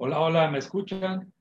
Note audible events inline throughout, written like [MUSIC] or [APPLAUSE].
Hola, hola, ¿me escuchan?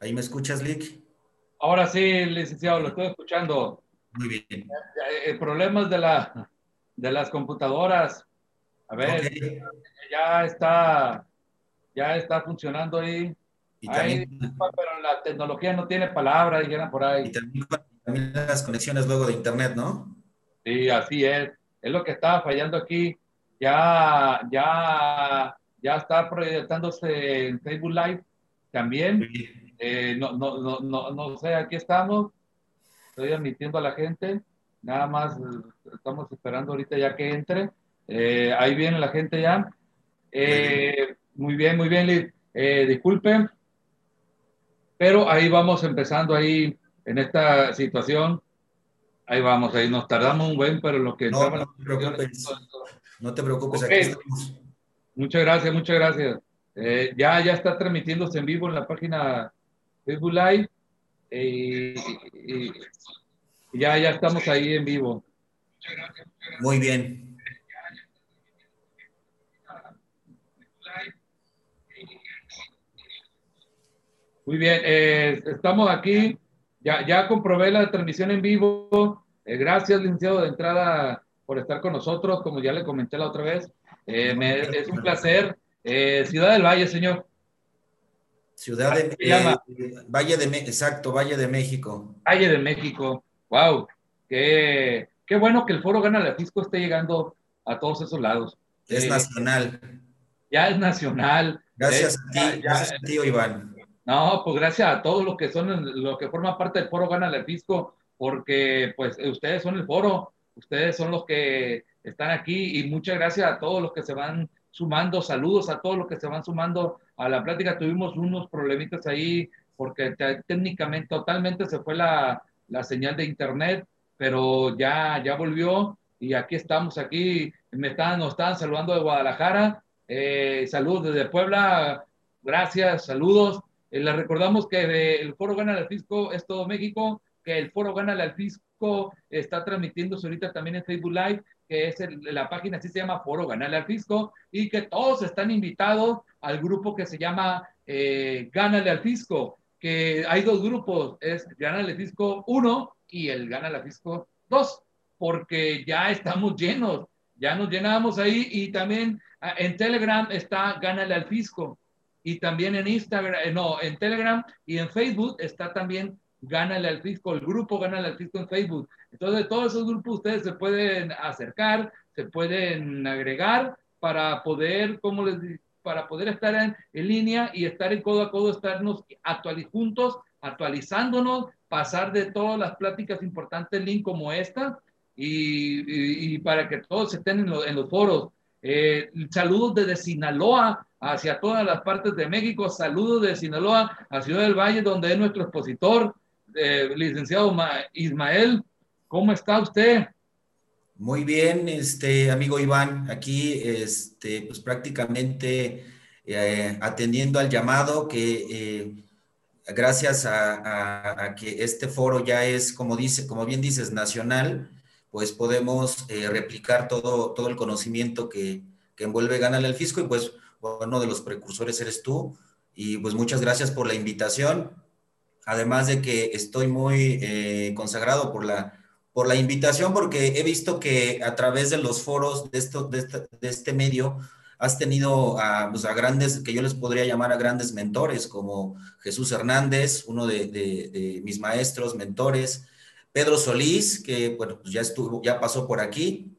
¿Ahí me escuchas, Lick? Ahora sí, licenciado, lo estoy escuchando. Muy bien. El problema es de, la, de las computadoras. A ver, ya está, ya está funcionando ahí. Y Ay, también, pero la tecnología no tiene palabra, dijeron por y ahí. también, también las conexiones luego de internet, ¿no? Sí, así es. Es lo que estaba fallando aquí. Ya, ya, ya está proyectándose en Facebook Live también. Muy bien. Eh, no, no, no, no, no sé, aquí estamos. Estoy admitiendo a la gente. Nada más eh, estamos esperando ahorita ya que entre. Eh, ahí viene la gente ya. Eh, muy bien, muy bien, Liz. Eh, disculpen, pero ahí vamos empezando ahí en esta situación. Ahí vamos, ahí nos tardamos un buen, pero lo que No, no te preocupes. No te preocupes, aquí estamos. Muchas gracias, muchas gracias. Eh, ya, ya está transmitiéndose en vivo en la página Live. eh, ya, ya estamos ahí en vivo. Muy bien. Muy bien, eh, estamos aquí. Ya, ya comprobé la transmisión en vivo. Eh, gracias, licenciado, de entrada por estar con nosotros, como ya le comenté la otra vez. Eh, me- es un placer. Eh, Ciudad del Valle, señor. Ciudad de llama? eh, Valle de Me- exacto, Valle de México. Valle de México. Wow. Qué, qué bueno que el Foro Gana la Fisco esté llegando a todos esos lados. Es Eh, nacional. Ya es nacional. Gracias Eh, a ti, ya- gracias a ti, Iván. No, pues gracias a todos los que son, los que forman parte del foro Gana el Fisco, porque pues ustedes son el foro, ustedes son los que están aquí y muchas gracias a todos los que se van sumando, saludos a todos los que se van sumando a la plática. Tuvimos unos problemitas ahí porque te- técnicamente, totalmente se fue la, la señal de internet, pero ya, ya volvió y aquí estamos, aquí me están, nos estaban saludando de Guadalajara, eh, saludos desde Puebla, gracias, saludos. Eh, les recordamos que el Foro Gana al Fisco es todo México, que el Foro Gana al Fisco está transmitiéndose ahorita también en Facebook Live, que es la página así se llama Foro Ganale al Fisco, y que todos están invitados al grupo que se llama eh, Gánale al Fisco, que hay dos grupos, es Gánale al Fisco 1 y el Gánale al Fisco 2, porque ya estamos llenos, ya nos llenamos ahí y también ah, en Telegram está Gánale al Fisco y también en Instagram, eh, no, en Telegram y en Facebook está también Gánale al Fisco, el grupo Gánale al Fisco en Facebook. Entonces, todos esos grupos ustedes se pueden acercar, se pueden agregar para poder, como les di- para poder estar en, en línea y estar en codo a codo, estarnos actuali- juntos, actualizándonos, pasar de todas las pláticas importantes, link como esta, y, y- y para que todos estén en, lo- en los foros. Eh, saludos desde Sinaloa hacia todas las partes de México, saludos de Sinaloa a Ciudad del Valle, donde es nuestro expositor, eh, licenciado Ma- Ismael. ¿Cómo está usted? Muy bien, este amigo Iván, aquí este, pues prácticamente eh, atendiendo al llamado que eh, gracias a, que este foro ya es, como dice, como bien dices, nacional, pues podemos replicar todo, todo el conocimiento que, que envuelve Gánale al Fisco y pues uno de los precursores eres tú y pues muchas gracias por la invitación. Además de que estoy muy consagrado por la por la invitación, porque he visto que a través de los foros de, esto, de, este, medio has tenido pues, a, grandes, que yo les podría llamar a grandes mentores, como Jesús Hernández, uno de, mis maestros, mentores, Pedro Solís, que bueno, pues ya estuvo, ya pasó por aquí,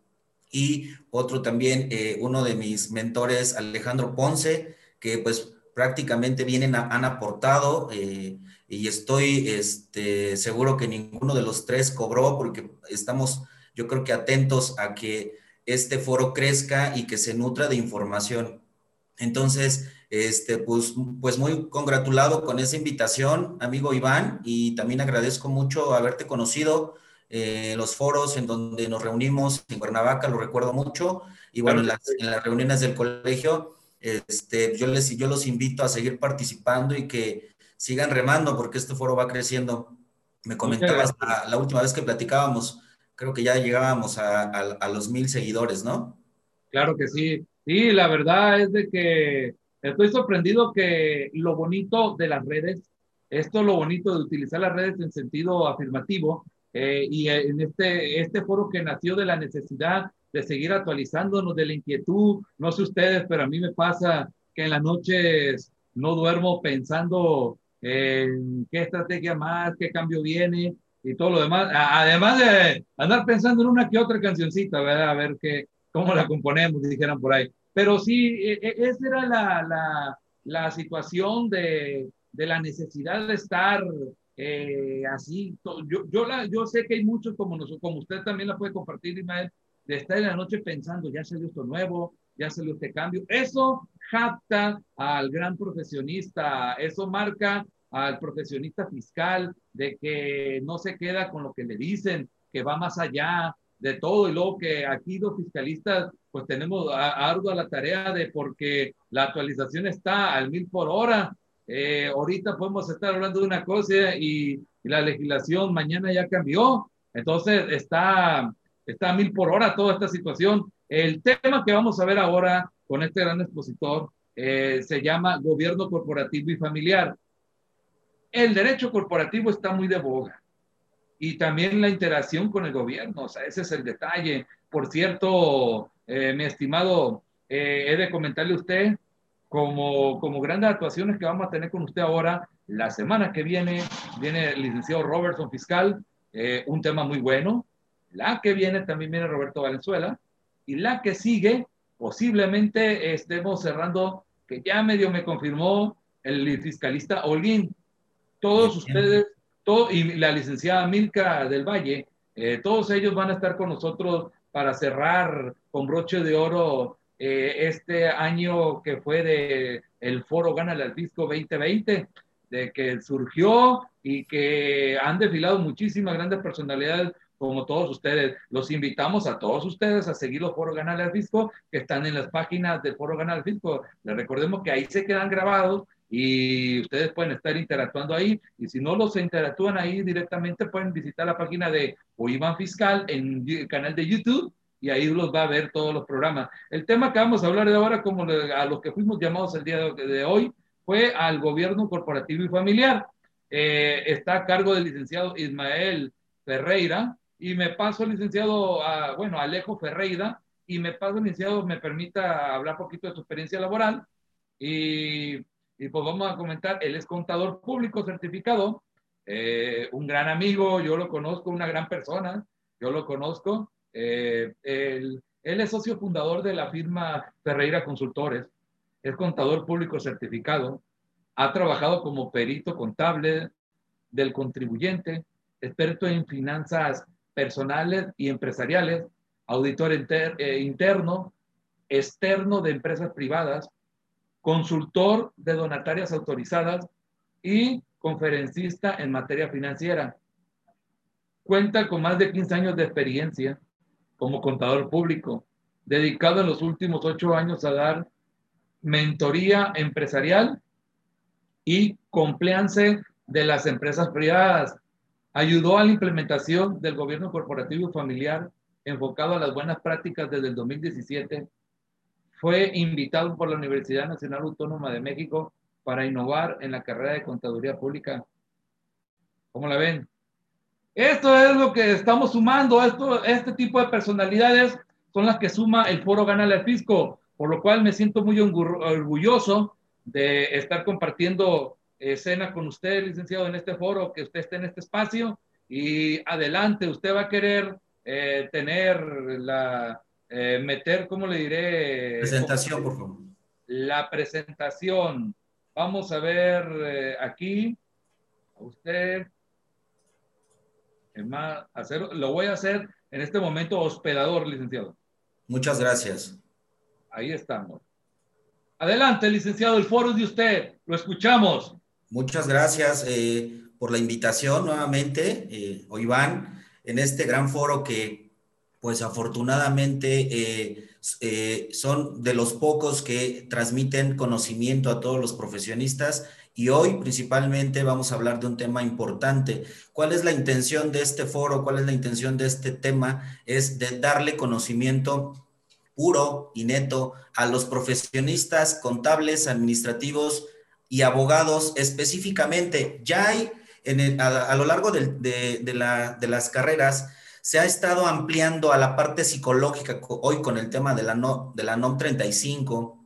y otro también, eh, uno de mis mentores, Alejandro Ponce, que pues prácticamente vienen, han aportado. Eh, y estoy este, seguro que ninguno de los tres cobró porque estamos, yo creo que atentos a que este foro crezca y que se nutra de información. Entonces, este, pues, pues muy congratulado con esa invitación, amigo Iván, y también agradezco mucho haberte conocido. Eh, los foros en donde nos reunimos en Cuernavaca, lo recuerdo mucho, y bueno, en las, en las reuniones del colegio, este, yo, les, yo los invito a seguir participando y que sigan remando porque este foro va creciendo. Me comentabas la, última vez que platicábamos, creo que ya llegábamos a, los mil seguidores, ¿no? Claro que sí. Sí, la verdad es de que estoy sorprendido que lo bonito de las redes, esto lo bonito de utilizar las redes en sentido afirmativo, eh, y en este, este foro que nació de la necesidad de seguir actualizándonos, de la inquietud, no sé ustedes, pero a mí me pasa que en las noches no duermo pensando qué estrategia más, qué cambio viene y todo lo demás. Además de andar pensando en una que otra cancioncita, ¿verdad? A ver qué, cómo la componemos, dijeran por ahí. Pero sí, e, e, esa era la, la, la situación de, de, la necesidad de estar eh, así. Yo, yo, la, yo sé que hay muchos como, nosotros, como usted también la puede compartir, Ismael, de estar en la noche pensando, ya salió esto nuevo, ya salió este cambio. Eso japta al gran profesionista, eso marca al profesionista fiscal de que no se queda con lo que le dicen, que va más allá de todo y luego que aquí los fiscalistas pues tenemos ardua la tarea de porque la actualización está al mil por hora. Eh, ahorita podemos estar hablando de una cosa y, y, la legislación mañana ya cambió. Entonces está, está a mil por hora toda esta situación. El tema que vamos a ver ahora con este gran expositor eh, se llama gobierno corporativo y familiar. El derecho corporativo está muy de boga y también la interacción con el gobierno, o sea, ese es el detalle. Por cierto, eh, mi estimado, eh, he de comentarle a usted, como, como grandes actuaciones que vamos a tener con usted ahora, la semana que viene, viene el licenciado Robertson Fiscal, un tema muy bueno. La que viene también viene Roberto Valenzuela, y la que sigue, posiblemente estemos cerrando, que ya medio me confirmó el fiscalista Olguín. Todos ustedes, todo, y la licenciada Milka del Valle, eh, todos ellos van a estar con nosotros para cerrar con broche de oro eh, este año que fue de el foro Gana al Fisco 2020, de que surgió y que han desfilado muchísimas grandes personalidades como todos ustedes. Los invitamos a todos ustedes a seguir los foros Ganar al Fisco que están en las páginas del foro Ganar al Fisco. Les recordemos que ahí se quedan grabados y ustedes pueden estar interactuando ahí. Y si no los interactúan ahí directamente, pueden visitar la página de OIVAN Fiscal en el canal de YouTube y ahí los va a ver todos los programas. El tema que vamos a hablar de ahora, como a los que fuimos llamados el día de hoy, fue al gobierno corporativo y familiar. Eh, está a cargo del licenciado Ismael Ferreira, y me paso, licenciado, a, bueno, Alejo Ferreira, y me paso, licenciado, me permita hablar poquito de su experiencia laboral. Y, y pues vamos a comentar, él es contador público certificado, eh, un gran amigo, yo lo conozco, una gran persona, yo lo conozco. Eh, él, él, es socio fundador de la firma Ferreira Consultores, es contador público certificado, ha trabajado como perito contable del contribuyente, experto en finanzas personales y empresariales, auditor eh, interno, externo de empresas privadas, consultor de donatarias autorizadas y conferencista en materia financiera. Cuenta con más de 15 años de experiencia como contador público, dedicado en los últimos ocho años a dar mentoría empresarial y compliance de las empresas privadas. Ayudó a la implementación del gobierno corporativo y familiar enfocado a las buenas prácticas desde el 2017. Fue invitado por la Universidad Nacional Autónoma de México para innovar en la carrera de contaduría pública. ¿Cómo la ven? Esto es lo que estamos sumando. Esto, este tipo de personalidades son las que suma el foro Gana al Fisco, por lo cual me siento muy orgulloso de estar compartiendo escena con usted, licenciado, en este foro, que usted esté en este espacio y adelante, usted va a querer eh, tener la, eh, meter, ¿cómo le diré? Presentación, por favor. La presentación. Vamos a ver eh, aquí, a usted. Más, hacer, lo voy a hacer en este momento hospedador, licenciado. Muchas gracias. Ahí estamos. Adelante, licenciado, el foro es de usted. Lo escuchamos. Muchas gracias eh, por la invitación nuevamente, eh, Iván, en este gran foro que, pues afortunadamente, eh, eh, son de los pocos que transmiten conocimiento a todos los profesionistas. Y hoy principalmente vamos a hablar de un tema importante. ¿Cuál es la intención de este foro? ¿Cuál es la intención de este tema? Es de darle conocimiento puro y neto a los profesionistas contables, administrativos, y abogados específicamente. Ya hay a, lo largo de, la, de, las carreras, se ha estado ampliando a la parte psicológica hoy con el tema de la, no, NOM 35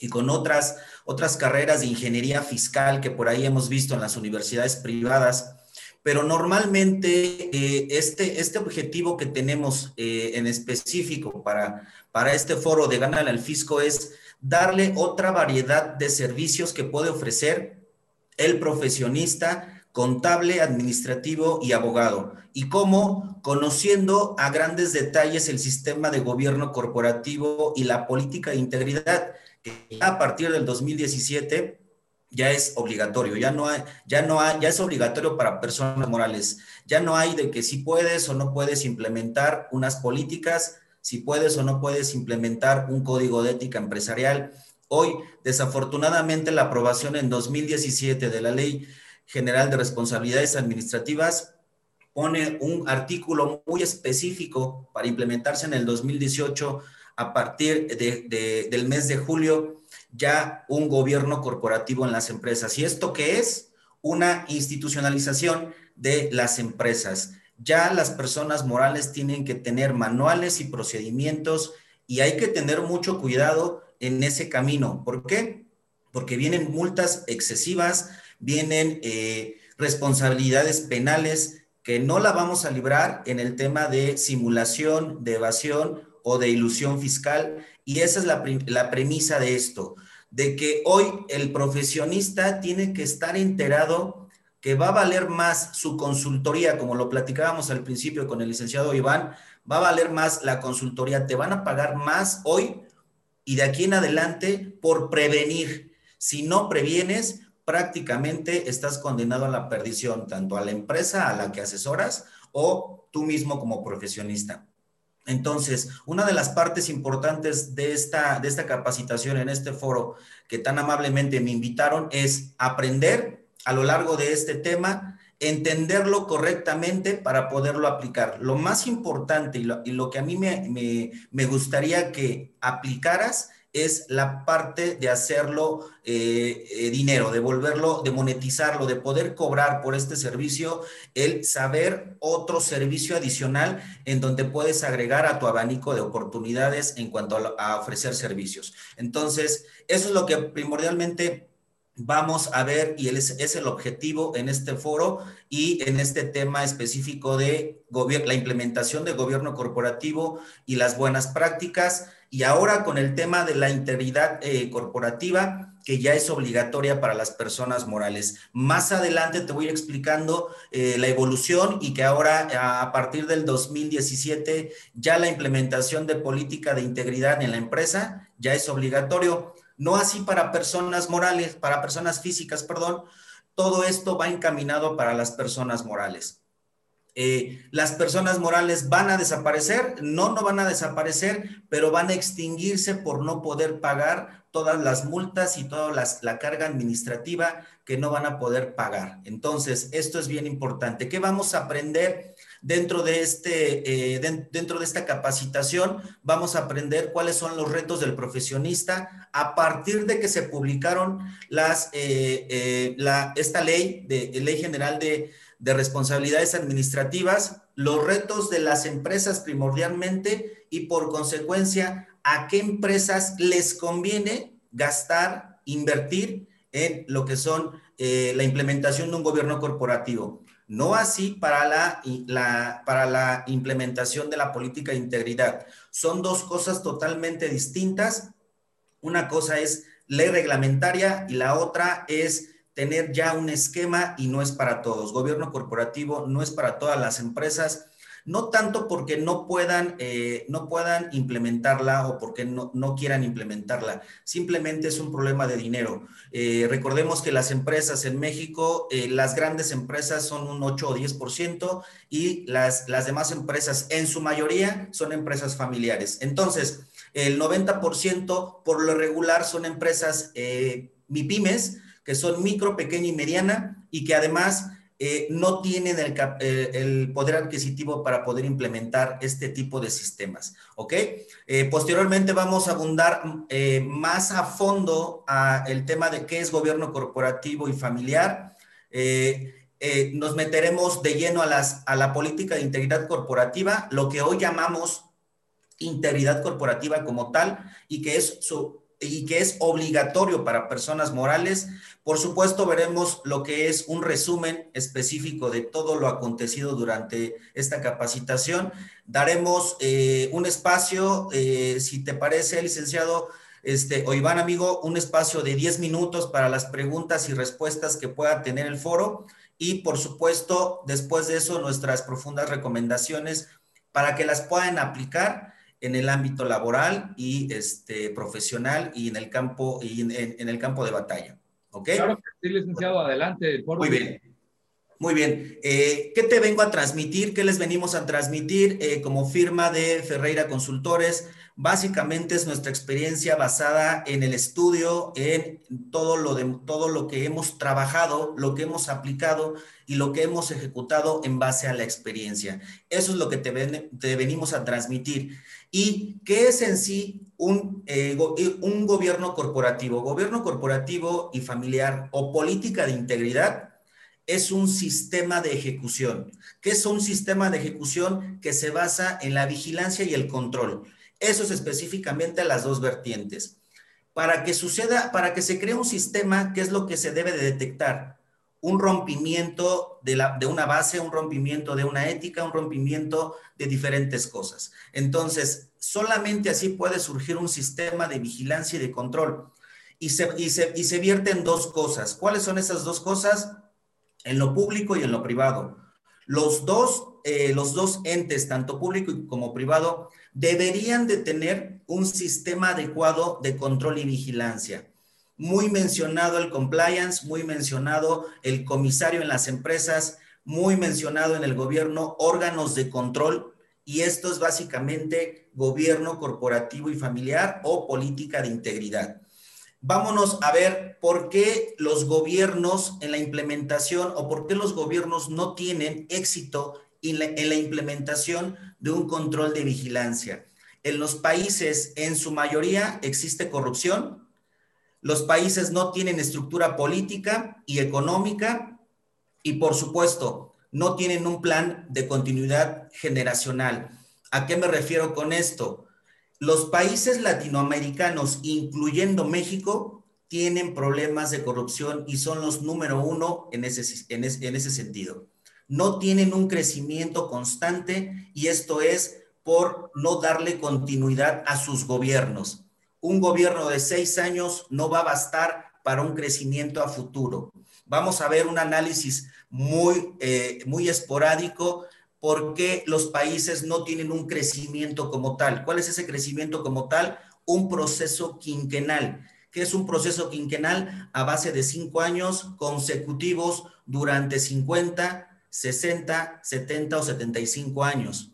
y con otras, otras carreras de ingeniería fiscal que por ahí hemos visto en las universidades privadas. Pero normalmente eh, este, este objetivo que tenemos eh, en específico para, para este foro de ganar al fisco es darle otra variedad de servicios que puede ofrecer el profesionista contable, administrativo y abogado. Y cómo, conociendo a grandes detalles el sistema de gobierno corporativo y la política de integridad, que a partir del 2017 ya es obligatorio, ya no ya no ya es obligatorio para personas morales. Ya no hay de que si puedes o no puedes implementar unas políticas si puedes o no puedes implementar un código de ética empresarial. Hoy, desafortunadamente, la aprobación en 2017 de la Ley General de Responsabilidades Administrativas pone un artículo muy específico para implementarse en el 2018 a partir del mes de julio, ya un gobierno corporativo en las empresas. ¿Y esto qué es? Una institucionalización de las empresas ya las personas morales tienen que tener manuales y procedimientos y hay que tener mucho cuidado en ese camino. ¿Por qué? Porque vienen multas excesivas, vienen eh, responsabilidades penales que no la vamos a librar en el tema de simulación, de evasión o de ilusión fiscal. Y esa es la, la premisa de esto, de que hoy el profesionista tiene que estar enterado que va a valer más su consultoría, como lo platicábamos al principio con el licenciado Iván, va a valer más la consultoría, te van a pagar más hoy y de aquí en adelante por prevenir. Si no previenes, prácticamente estás condenado a la perdición, tanto a la empresa a la que asesoras o tú mismo como profesionista. Entonces, una de las partes importantes de esta, de esta capacitación en este foro que tan amablemente me invitaron es aprender a lo largo de este tema, entenderlo correctamente para poderlo aplicar. Lo más importante y lo, que a mí me, gustaría que aplicaras es la parte de hacerlo eh, eh, dinero, de volverlo, de monetizarlo, de poder cobrar por este servicio, el saber otro servicio adicional en donde puedes agregar a tu abanico de oportunidades en cuanto a ofrecer servicios. Entonces, eso es lo que primordialmente vamos a ver, y es, el objetivo en este foro y en este tema específico de la implementación de gobierno corporativo y las buenas prácticas, y ahora con el tema de la integridad eh, corporativa, que ya es obligatoria para las personas morales. Más adelante te voy explicando eh, la evolución y que ahora a partir del 2017 ya la implementación de política de integridad en la empresa ya es obligatorio. No así para personas morales, para personas físicas, perdón. Todo esto va encaminado para las personas morales. eh, las personas morales van a desaparecer, no, no van a desaparecer, pero van a extinguirse por no poder pagar todas las multas y toda la carga administrativa que no van a poder pagar. Entonces, esto es bien importante. ¿Qué vamos a aprender dentro de, este, eh, dentro de esta capacitación? Vamos a aprender cuáles son los retos del profesionista a partir de que se publicaron las, eh, la, esta ley, de, ley general de de responsabilidades administrativas, los retos de las empresas primordialmente y por consecuencia a qué empresas les conviene gastar, invertir en lo que son eh, la implementación de un gobierno corporativo. No así para la, para la implementación de la política de integridad. Son dos cosas totalmente distintas. Una cosa es ley reglamentaria y la otra es tener ya un esquema y no es para todos. Gobierno corporativo no es para todas las empresas, no tanto porque no puedan, eh, no puedan implementarla o porque no, no, quieran implementarla, simplemente es un problema de dinero. Eh, recordemos que las empresas en México, eh, las grandes empresas son un 8 o 10% y las, las demás empresas en su mayoría son empresas familiares. Entonces, el 90% por lo regular son empresas MIPIMES, que son micro, pequeña y mediana y que además eh, no tienen eh, el, poder adquisitivo para poder implementar este tipo de sistemas. ¿Ok? Eh, posteriormente vamos a abundar más a fondo a el tema de qué es gobierno corporativo y familiar. nos meteremos de lleno a, las, a la política de integridad corporativa, lo que hoy llamamos integridad corporativa como tal, y que es su y que es obligatorio para personas morales. Por supuesto, veremos lo que es un resumen específico de todo lo acontecido durante esta capacitación. Daremos eh, un espacio, eh, si te parece, licenciado, este, o Iván, amigo, un espacio de 10 minutos para las preguntas y respuestas que pueda tener el foro. Y por supuesto, después de eso, nuestras profundas recomendaciones para que las puedan aplicar en el ámbito laboral y este, profesional y en el campo, y en, el campo de batalla. ¿Ok? Claro sí, licenciado, adelante. Muy bien. Muy bien. Eh, ¿Qué te vengo a transmitir? ¿Qué les venimos a transmitir eh, como firma de Ferreira Consultores? Básicamente es nuestra experiencia basada en el estudio, en todo lo, de, todo lo que hemos trabajado, lo que hemos aplicado y lo que hemos ejecutado en base a la experiencia. Eso es lo que te, venimos a transmitir. ¿Y qué es en sí un, eh, eh, un gobierno corporativo? Gobierno corporativo y familiar o política de integridad es un sistema de ejecución. ¿Qué es un sistema de ejecución que se basa en la vigilancia y el control? Eso es específicamente las dos vertientes. Para que suceda, para que se cree un sistema, ¿qué es lo que se debe de detectar? Un rompimiento de, una base, un rompimiento de una ética, un rompimiento de diferentes cosas. Entonces, solamente así puede surgir un sistema de vigilancia y de control. Y se, y dos cosas. ¿Cuáles son esas dos cosas? En lo público y en lo privado. Los dos, eh, los dos entes, tanto público como privado, deberían de tener un sistema adecuado de control y vigilancia. Muy mencionado el compliance, muy mencionado el comisario en las empresas, muy mencionado en el gobierno, órganos de control, y esto es básicamente gobierno corporativo y familiar o política de integridad. Vámonos a ver por qué los gobiernos en la implementación o por qué los gobiernos no tienen éxito en la, implementación de un control de vigilancia. En los países, en su mayoría, existe corrupción. Los países no tienen estructura política y económica y, por supuesto, no tienen un plan de continuidad generacional. ¿A qué me refiero con esto? Los países latinoamericanos, incluyendo México, tienen problemas de corrupción y son los número uno en ese, en ese, sentido. No tienen un crecimiento constante y esto es por no darle continuidad a sus gobiernos. Un gobierno de seis años no va a bastar para un crecimiento a futuro. Vamos a ver un análisis muy, eh, muy esporádico por qué los países no tienen un crecimiento como tal. ¿Cuál es ese crecimiento como tal? Un proceso quinquenal. ¿Qué es un proceso quinquenal? A base de cinco años consecutivos durante 50, 60, 70 o 75 años.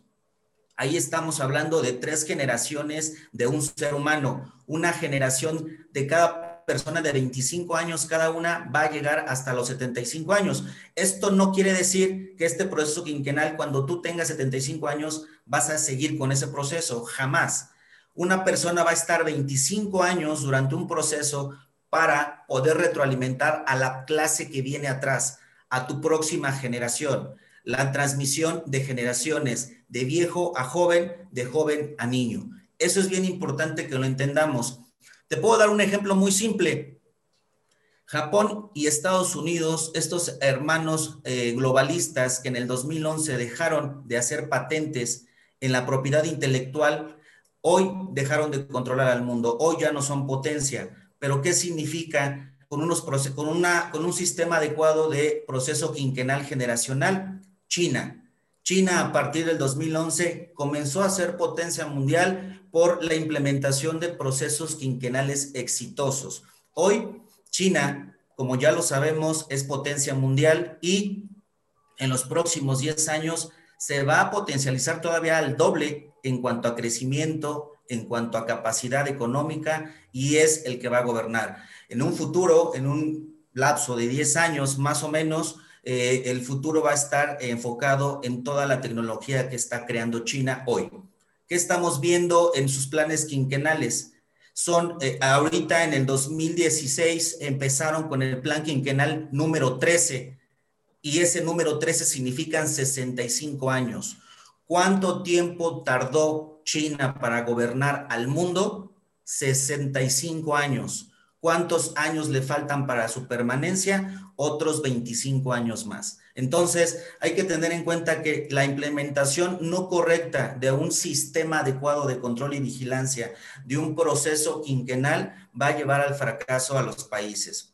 Ahí estamos hablando de tres generaciones de un ser humano. Una generación de cada persona de 25 años, cada una va a llegar hasta los 75 años. Esto no quiere decir que este proceso quinquenal, cuando tú tengas 75 años, vas a seguir con ese proceso. Jamás. Una persona va a estar 25 años durante un proceso para poder retroalimentar a la clase que viene atrás, a tu próxima generación la transmisión de generaciones, de viejo a joven, de joven a niño. Eso es bien importante que lo entendamos. Te puedo dar un ejemplo muy simple. Japón y Estados Unidos, estos hermanos eh, globalistas que en el 2011 dejaron de hacer patentes en la propiedad intelectual, hoy dejaron de controlar al mundo, hoy ya no son potencia. Pero ¿qué significa con, unos, con, una, con un sistema adecuado de proceso quinquenal generacional? China. China a partir del 2011 comenzó a ser potencia mundial por la implementación de procesos quinquenales exitosos. Hoy China, como ya lo sabemos, es potencia mundial y en los próximos 10 años se va a potencializar todavía al doble en cuanto a crecimiento, en cuanto a capacidad económica y es el que va a gobernar. En un futuro, en un lapso de 10 años más o menos, eh, el futuro va a estar enfocado en toda la tecnología que está creando China hoy. ¿Qué estamos viendo en sus planes quinquenales? Son, eh, ahorita en el 2016 empezaron con el plan quinquenal número 13 y ese número 13 significan 65 años. ¿Cuánto tiempo tardó China para gobernar al mundo? 65 años. ¿Cuántos años le faltan para su permanencia? Otros 25 años más. Entonces, hay que tener en cuenta que la implementación no correcta de un sistema adecuado de control y vigilancia, de un proceso quinquenal, va a llevar al fracaso a los países.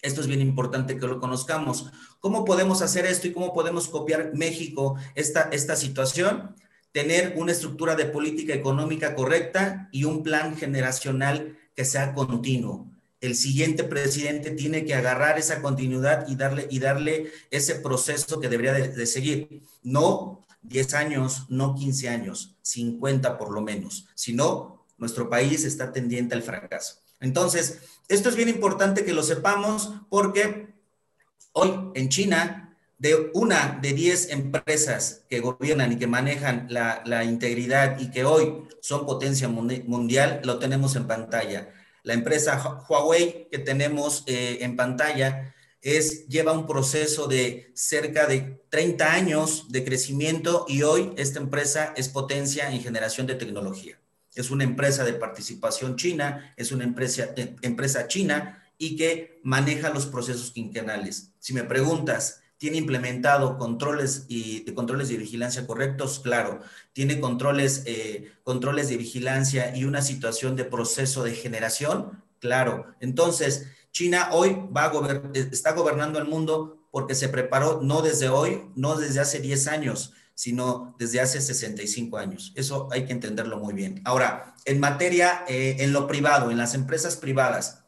Esto es bien importante que lo conozcamos. ¿Cómo podemos hacer esto y cómo podemos copiar México esta, esta situación? Tener una estructura de política económica correcta y un plan generacional que sea continuo el siguiente presidente tiene que agarrar esa continuidad y darle, y darle ese proceso que debería de, seguir. No 10 años, no 15 años, 50 por lo menos. Si no, nuestro país está tendiente al fracaso. Entonces, esto es bien importante que lo sepamos porque hoy en China, de una de 10 empresas que gobiernan y que manejan la, la integridad y que hoy son potencia mundial, lo tenemos en pantalla la empresa Huawei que tenemos eh, en pantalla lleva un proceso de cerca de 30 años de crecimiento y hoy esta empresa es potencia en generación de tecnología. Es una empresa de participación china, es una empresa, empresa china y que maneja los procesos quinquenales. Si me preguntas, tiene implementado controles y de controles de vigilancia correctos, claro, tiene controles, eh, controles de vigilancia y una situación de proceso de generación, claro. Entonces, China hoy va a está gobernando el mundo porque se preparó no desde hoy, no desde hace 10 años, sino desde hace 65 años. Eso hay que entenderlo muy bien. Ahora, en materia, eh, en lo privado, en las empresas privadas,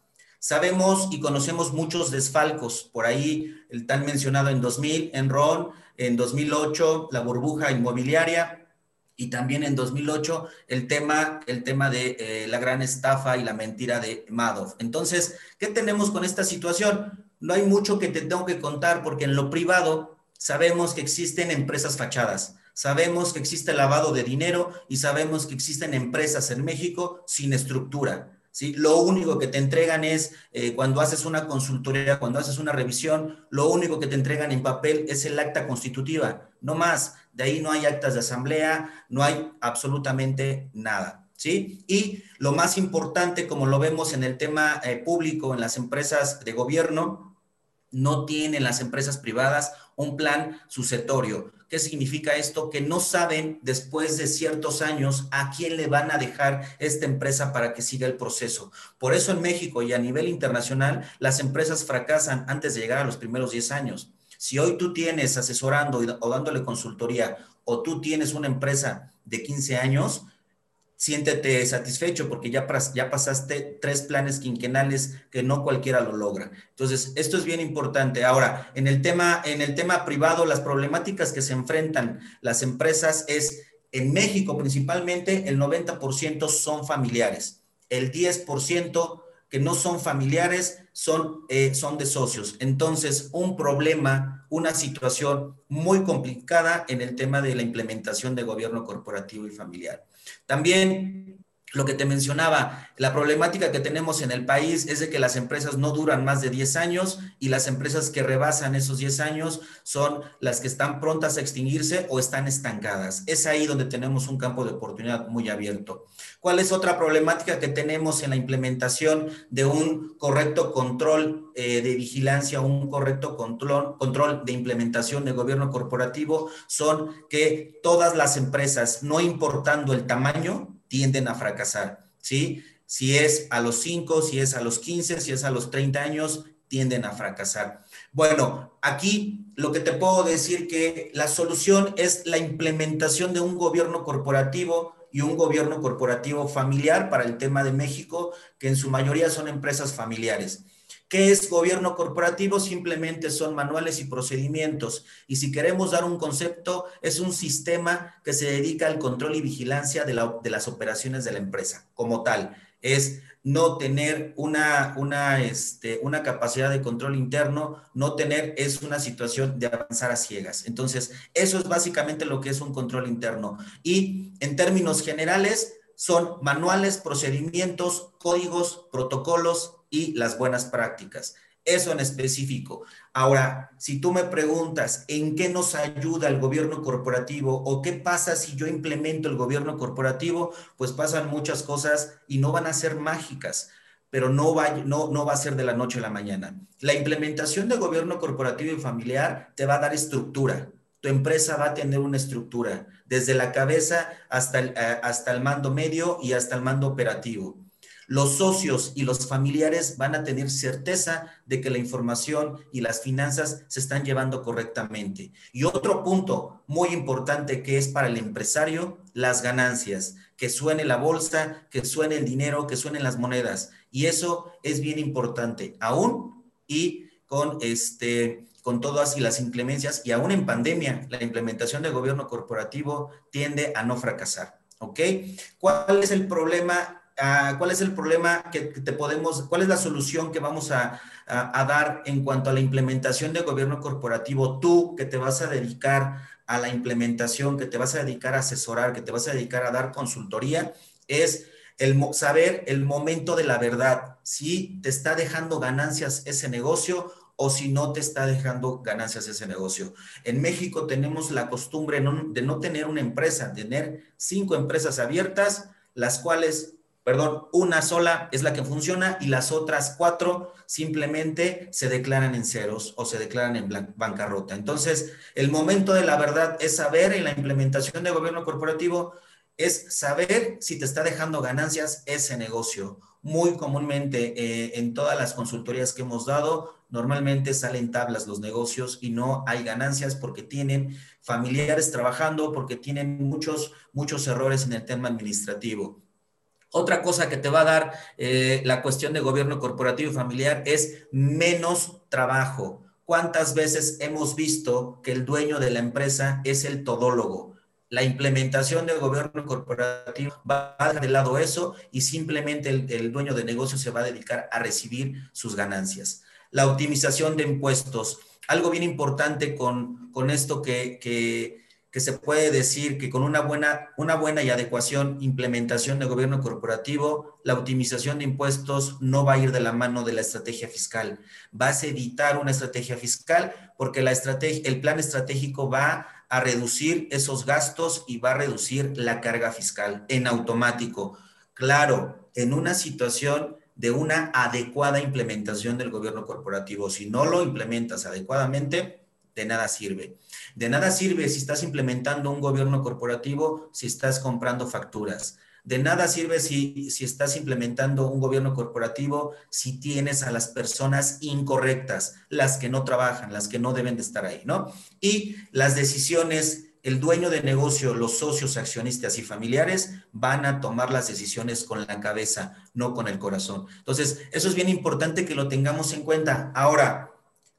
Sabemos y conocemos muchos desfalcos, por ahí el tan mencionado en 2000, Enron, en 2008, la burbuja inmobiliaria, y también en 2008 el tema, el tema de eh, la gran estafa y la mentira de Madoff. Entonces, ¿qué tenemos con esta situación? No hay mucho que te tengo que contar porque en lo privado sabemos que existen empresas fachadas, sabemos que existe lavado de dinero y sabemos que existen empresas en México sin estructura. ¿Sí? Lo único que te entregan es, eh, cuando haces una consultoría, cuando haces una revisión, lo único que te entregan en papel es el acta constitutiva, no más. De ahí no hay actas de asamblea, no hay absolutamente nada. ¿Sí? Y lo más importante, como lo vemos en el tema eh, público, en las empresas de gobierno, no tienen las empresas privadas un plan sucetorio. ¿Qué significa esto? Que no saben después de ciertos años a quién le van a dejar esta empresa para que siga el proceso. Por eso en México y a nivel internacional las empresas fracasan antes de llegar a los primeros 10 años. Si hoy tú tienes asesorando o dándole consultoría o tú tienes una empresa de 15 años, siéntete satisfecho porque ya, ya pasaste tres planes quinquenales que no cualquiera lo logra. Entonces, esto es bien importante. Ahora, en el tema, en el tema privado, las problemáticas que se enfrentan las empresas es, en México principalmente, el 90% son familiares, el 10% que no son familiares son, eh, son de socios. Entonces, un problema, una situación muy complicada en el tema de la implementación de gobierno corporativo y familiar. También lo que te mencionaba, la problemática que tenemos en el país es de que las empresas no duran más de 10 años y las empresas que rebasan esos 10 años son las que están prontas a extinguirse o están estancadas. Es ahí donde tenemos un campo de oportunidad muy abierto. ¿Cuál es otra problemática que tenemos en la implementación de un correcto control eh, de vigilancia, un correcto control, control de implementación de gobierno corporativo? Son que todas las empresas, no importando el tamaño, tienden a fracasar, ¿sí? Si es a los 5, si es a los 15, si es a los 30 años, tienden a fracasar. Bueno, aquí lo que te puedo decir que la solución es la implementación de un gobierno corporativo y un gobierno corporativo familiar para el tema de México, que en su mayoría son empresas familiares. ¿Qué es gobierno corporativo? Simplemente son manuales y procedimientos. Y si queremos dar un concepto, es un sistema que se dedica al control y vigilancia de, las operaciones de la empresa como tal. Es no tener una, una, este, una capacidad de control interno, no tener es una situación de avanzar a ciegas. Entonces, eso es básicamente lo que es un control interno. Y en términos generales, son manuales, procedimientos, códigos, protocolos y las buenas prácticas. Eso en específico. Ahora, si tú me preguntas en qué nos ayuda el gobierno corporativo o qué pasa si yo implemento el gobierno corporativo, pues pasan muchas cosas y no van a ser mágicas, pero no va, no, no va a ser de la noche a la mañana. La implementación del gobierno corporativo y familiar te va a dar estructura. Tu empresa va a tener una estructura, desde la cabeza hasta el, eh, hasta el mando medio y hasta el mando operativo los socios y los familiares van a tener certeza de que la información y las finanzas se están llevando correctamente. Y otro punto muy importante que es para el empresario, las ganancias, que suene la bolsa, que suene el dinero, que suenen las monedas. Y eso es bien importante, aún y con este con todas y las inclemencias y aún en pandemia, la implementación del gobierno corporativo tiende a no fracasar. ¿Ok? ¿Cuál es el problema Ah, cuál es el problema que, te podemos, cuál es la solución que vamos a, dar en cuanto a la implementación de gobierno corporativo. Tú que te vas a dedicar a la implementación, que te vas a dedicar a asesorar, que te vas a dedicar a dar consultoría, es el saber el momento de la verdad, si te está dejando ganancias ese negocio o si no te está dejando ganancias ese negocio. En México tenemos la costumbre de no tener una empresa, tener cinco empresas abiertas, las cuales perdón, una sola es la que funciona y las otras cuatro simplemente se declaran en ceros o se declaran en bancarrota. Entonces, el momento de la verdad es saber en la implementación de gobierno corporativo, es saber si te está dejando ganancias ese negocio. Muy comúnmente eh, en todas las consultorías que hemos dado, normalmente salen tablas los negocios y no hay ganancias porque tienen familiares trabajando, porque tienen muchos, muchos errores en el tema administrativo. Otra cosa que te va a dar eh, la cuestión de gobierno corporativo y familiar es menos trabajo. ¿Cuántas veces hemos visto que el dueño de la empresa es el todólogo? La implementación del gobierno corporativo va de lado eso y simplemente el, dueño de negocio se va a dedicar a recibir sus ganancias. La optimización de impuestos. Algo bien importante con, con esto que, que que se puede decir que con una buena, una buena y adecuación implementación de gobierno corporativo, la optimización de impuestos no va a ir de la mano de la estrategia fiscal. Vas a evitar una estrategia fiscal porque la estrategia, el plan estratégico va a reducir esos gastos y va a reducir la carga fiscal en automático. Claro, en una situación de una adecuada implementación del gobierno corporativo. Si no lo implementas adecuadamente, de nada sirve. De nada sirve si estás implementando un gobierno corporativo, si estás comprando facturas. De nada sirve si, si estás implementando un gobierno corporativo si tienes a las personas incorrectas, las que no trabajan, las que no deben de estar ahí, ¿no? Y las decisiones el dueño de negocio, los socios, accionistas y familiares van a tomar las decisiones con la cabeza, no con el corazón. Entonces, eso es bien importante que lo tengamos en cuenta. Ahora,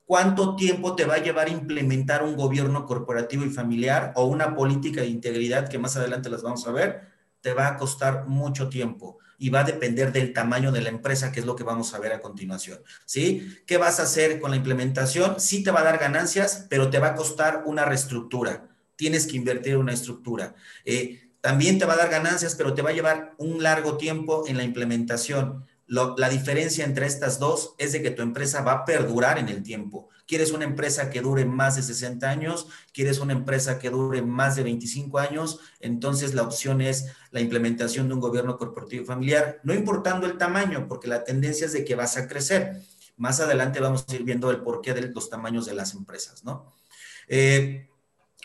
¿cuánto tiempo te va a llevar implementar un gobierno corporativo y familiar o una política de integridad que más adelante las vamos a ver? Te va a costar mucho tiempo y va a depender del tamaño de la empresa, que es lo que vamos a ver a continuación. ¿Sí? ¿Qué vas a hacer con la implementación? Sí te va a dar ganancias, pero te va a costar una reestructura tienes que invertir una estructura. Eh, también te va a dar ganancias, pero te va a llevar un largo tiempo en la implementación. La diferencia entre estas dos es de que tu empresa va a perdurar en el tiempo. ¿Quieres una empresa que dure más de 60 años? ¿Quieres una empresa que dure más de 25 años? Entonces la opción es la implementación de un gobierno corporativo familiar, no importando el tamaño, porque la tendencia es de que vas a crecer. Más adelante vamos a ir viendo el porqué de los tamaños de las empresas, ¿no? Eh,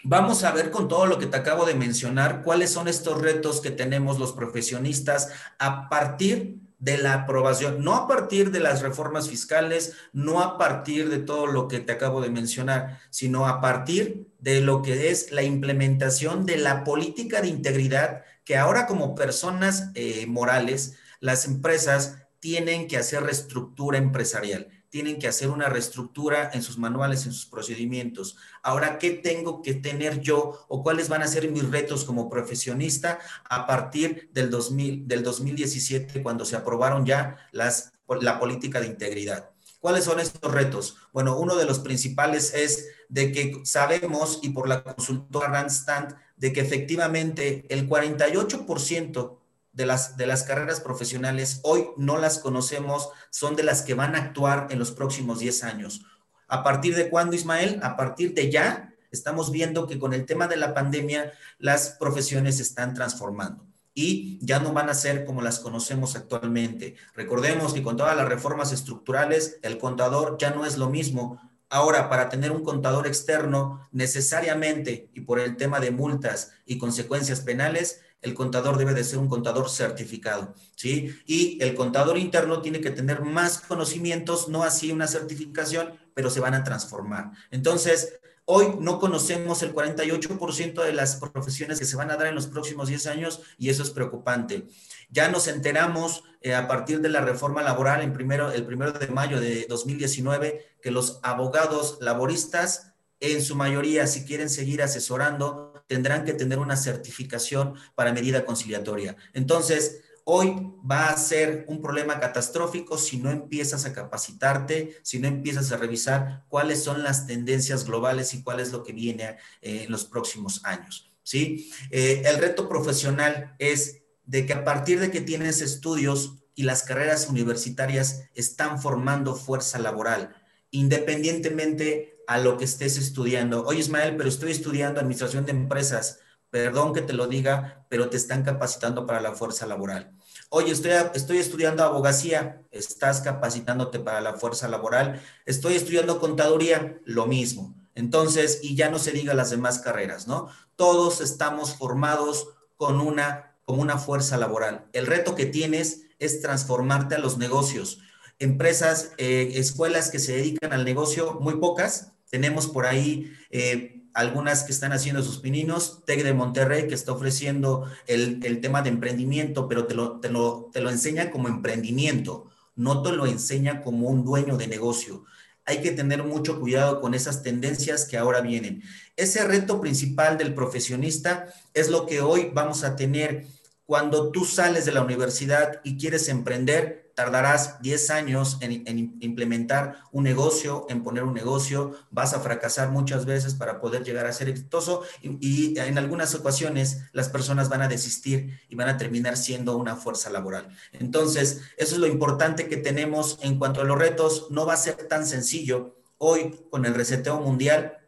Vamos a ver con todo lo que te acabo de mencionar cuáles son estos retos que tenemos los profesionistas a partir de la aprobación, no a partir de las reformas fiscales, no a partir de todo lo que te acabo de mencionar, sino a partir de lo que es la implementación de la política de integridad que ahora como personas eh, morales, las empresas tienen que hacer reestructura empresarial tienen que hacer una reestructura en sus manuales, en sus procedimientos. Ahora, ¿qué tengo que tener yo o cuáles van a ser mis retos como profesionista a partir del, 2000, del 2017 cuando se aprobaron ya las, la política de integridad? ¿Cuáles son estos retos? Bueno, uno de los principales es de que sabemos y por la consultora Randstand de que efectivamente el 48% de las, de las carreras profesionales hoy no las conocemos, son de las que van a actuar en los próximos 10 años. ¿A partir de cuándo, Ismael? A partir de ya, estamos viendo que con el tema de la pandemia las profesiones se están transformando y ya no van a ser como las conocemos actualmente. Recordemos que con todas las reformas estructurales, el contador ya no es lo mismo. Ahora, para tener un contador externo, necesariamente, y por el tema de multas y consecuencias penales, el contador debe de ser un contador certificado, ¿sí? Y el contador interno tiene que tener más conocimientos, no así una certificación, pero se van a transformar. Entonces, hoy no conocemos el 48% de las profesiones que se van a dar en los próximos 10 años y eso es preocupante. Ya nos enteramos eh, a partir de la reforma laboral en primero, el primero de mayo de 2019 que los abogados laboristas, en su mayoría, si quieren seguir asesorando, tendrán que tener una certificación para medida conciliatoria. Entonces, hoy va a ser un problema catastrófico si no empiezas a capacitarte, si no empiezas a revisar cuáles son las tendencias globales y cuál es lo que viene eh, en los próximos años. ¿sí? Eh, el reto profesional es de que a partir de que tienes estudios y las carreras universitarias están formando fuerza laboral, independientemente a lo que estés estudiando. Oye, Ismael, pero estoy estudiando administración de empresas. Perdón que te lo diga, pero te están capacitando para la fuerza laboral. Oye, estoy, estoy estudiando abogacía, estás capacitándote para la fuerza laboral. Estoy estudiando contaduría, lo mismo. Entonces, y ya no se diga las demás carreras, ¿no? Todos estamos formados con una, una fuerza laboral. El reto que tienes es transformarte a los negocios. Empresas, eh, escuelas que se dedican al negocio, muy pocas, tenemos por ahí eh, algunas que están haciendo sus pininos, TEC de Monterrey, que está ofreciendo el, tema de emprendimiento, pero te lo, te, lo, te lo enseña como emprendimiento, no te lo enseña como un dueño de negocio. Hay que tener mucho cuidado con esas tendencias que ahora vienen. Ese reto principal del profesionista es lo que hoy vamos a tener cuando tú sales de la universidad y quieres emprender, tardarás 10 años en, implementar un negocio, en poner un negocio, vas a fracasar muchas veces para poder llegar a ser exitoso y, en algunas ocasiones las personas van a desistir y van a terminar siendo una fuerza laboral. Entonces, eso es lo importante que tenemos en cuanto a los retos. No va a ser tan sencillo. Hoy, con el reseteo mundial,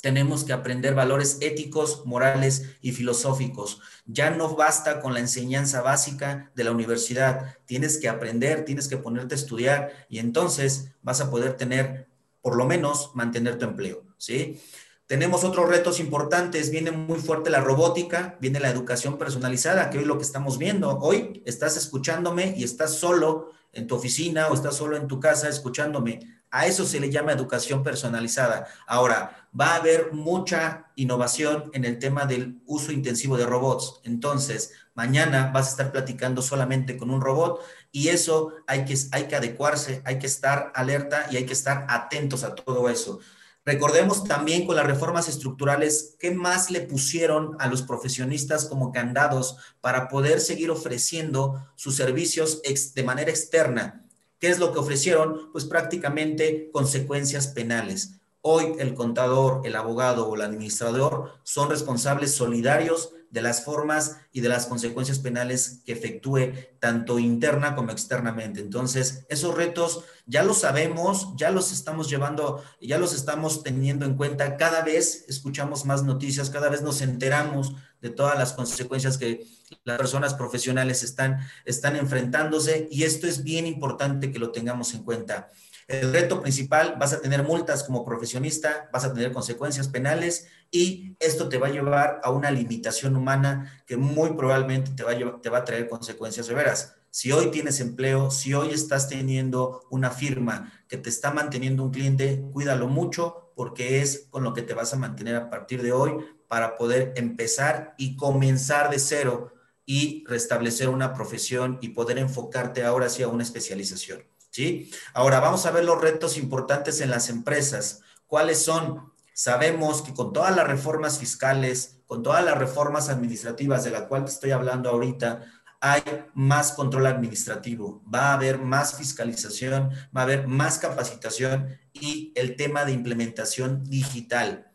tenemos que aprender valores éticos, morales y filosóficos. Ya no basta con la enseñanza básica de la universidad, tienes que aprender, tienes que ponerte a estudiar y entonces vas a poder tener, por lo menos, mantener tu empleo, ¿sí? Tenemos otros retos importantes, viene muy fuerte la robótica, viene la educación personalizada, que hoy lo que estamos viendo, hoy estás escuchándome y estás solo en tu oficina o estás solo en tu casa escuchándome A eso se le llama educación personalizada. Ahora, va a haber mucha innovación en el tema del uso intensivo de robots. Entonces, mañana vas a estar platicando solamente con un robot y eso hay que, hay que adecuarse, hay que estar alerta y hay que estar atentos a todo eso. Recordemos también con las reformas estructurales, ¿qué más le pusieron a los profesionistas como candados para poder seguir ofreciendo sus servicios de manera externa? ¿Qué es lo que ofrecieron? Pues prácticamente consecuencias penales. Hoy el contador, el abogado o el administrador son responsables solidarios de las formas y de las consecuencias penales que efectúe tanto interna como externamente. Entonces, esos retos ya los sabemos, ya los estamos llevando, ya los estamos teniendo en cuenta. Cada vez escuchamos más noticias, cada vez nos enteramos de todas las consecuencias que las personas profesionales están, están enfrentándose y esto es bien importante que lo tengamos en cuenta. El reto principal, vas a tener multas como profesionista, vas a tener consecuencias penales y esto te va a llevar a una limitación humana que muy probablemente te va a, te va a traer consecuencias severas. Si hoy tienes empleo, si hoy estás teniendo una firma que te está manteniendo un cliente, cuídalo mucho porque es con lo que te vas a mantener a partir de hoy para poder empezar y comenzar de cero y restablecer una profesión y poder enfocarte ahora hacia una especialización. ¿sí? Ahora vamos a ver los retos importantes en las empresas. ¿Cuáles son? Sabemos que con todas las reformas fiscales, con todas las reformas administrativas de la cual te estoy hablando ahorita, hay más control administrativo, va a haber más fiscalización, va a haber más capacitación y el tema de implementación digital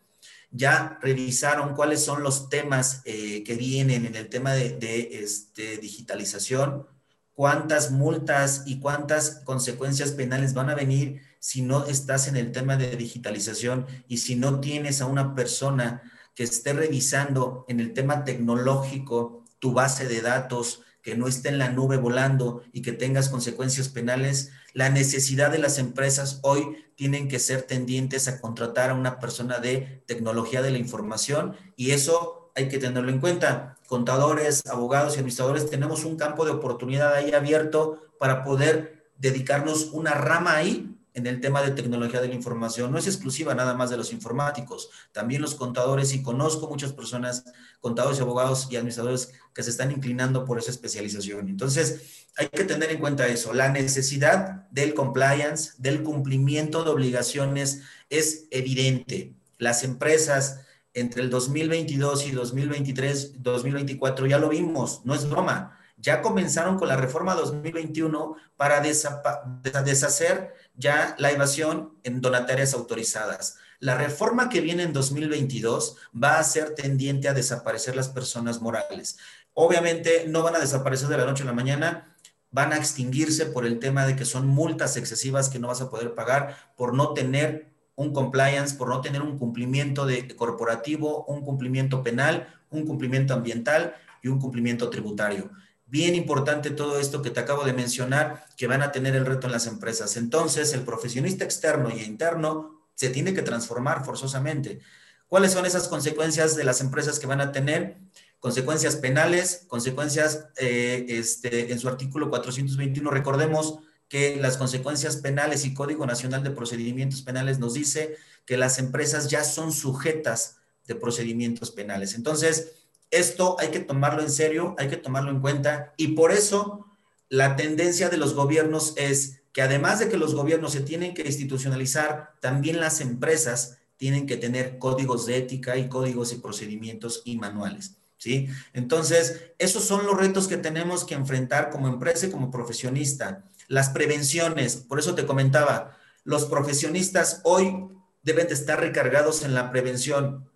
ya revisaron cuáles son los temas eh, que vienen en el tema de, este, digitalización, cuántas multas y cuántas consecuencias penales van a venir si no estás en el tema de digitalización y si no tienes a una persona que esté revisando en el tema tecnológico tu base de datos, que no esté en la nube volando y que tengas consecuencias penales, la necesidad de las empresas hoy tienen que ser tendientes a contratar a una persona de tecnología de la información y eso hay que tenerlo en cuenta. Contadores, abogados y administradores tenemos un campo de oportunidad ahí abierto para poder dedicarnos una rama ahí en el tema de tecnología de la información. No es exclusiva nada más de los informáticos, también los contadores y conozco muchas personas, contadores, abogados y administradores que se están inclinando por esa especialización. Entonces, hay que tener en cuenta eso. La necesidad del compliance, del cumplimiento de obligaciones es evidente. Las empresas entre el 2022 y 2023, 2024, ya lo vimos, no es broma. Ya comenzaron con la reforma 2021 para deshacer ya la evasión en donatarias autorizadas. La reforma que viene en 2022 va a ser tendiente a desaparecer las personas morales. Obviamente no van a desaparecer de la noche a la mañana, van a extinguirse por el tema de que son multas excesivas que no vas a poder pagar por no tener un compliance, por no tener un cumplimiento de corporativo, un cumplimiento penal, un cumplimiento ambiental y un cumplimiento tributario. Bien importante todo esto que te acabo de mencionar, que van a tener el reto en las empresas. Entonces, el profesionista externo y interno se tiene que transformar forzosamente. ¿Cuáles son esas consecuencias de las empresas que van a tener? consecuencias penales, consecuencias eh, este, en su artículo 421. Recordemos que las consecuencias penales y Código Nacional de Procedimientos Penales nos dice que las empresas ya son sujetas de procedimientos penales. Entonces, esto hay que tomarlo en serio, hay que tomarlo en cuenta y por eso la tendencia de los gobiernos es que además de que los gobiernos se tienen que institucionalizar, también las empresas tienen que tener códigos de ética y códigos y procedimientos y manuales. ¿sí? Entonces, esos son los retos que tenemos que enfrentar como empresa y como profesionista. Las prevenciones, por eso te comentaba, los profesionistas hoy deben de estar recargados en la prevención.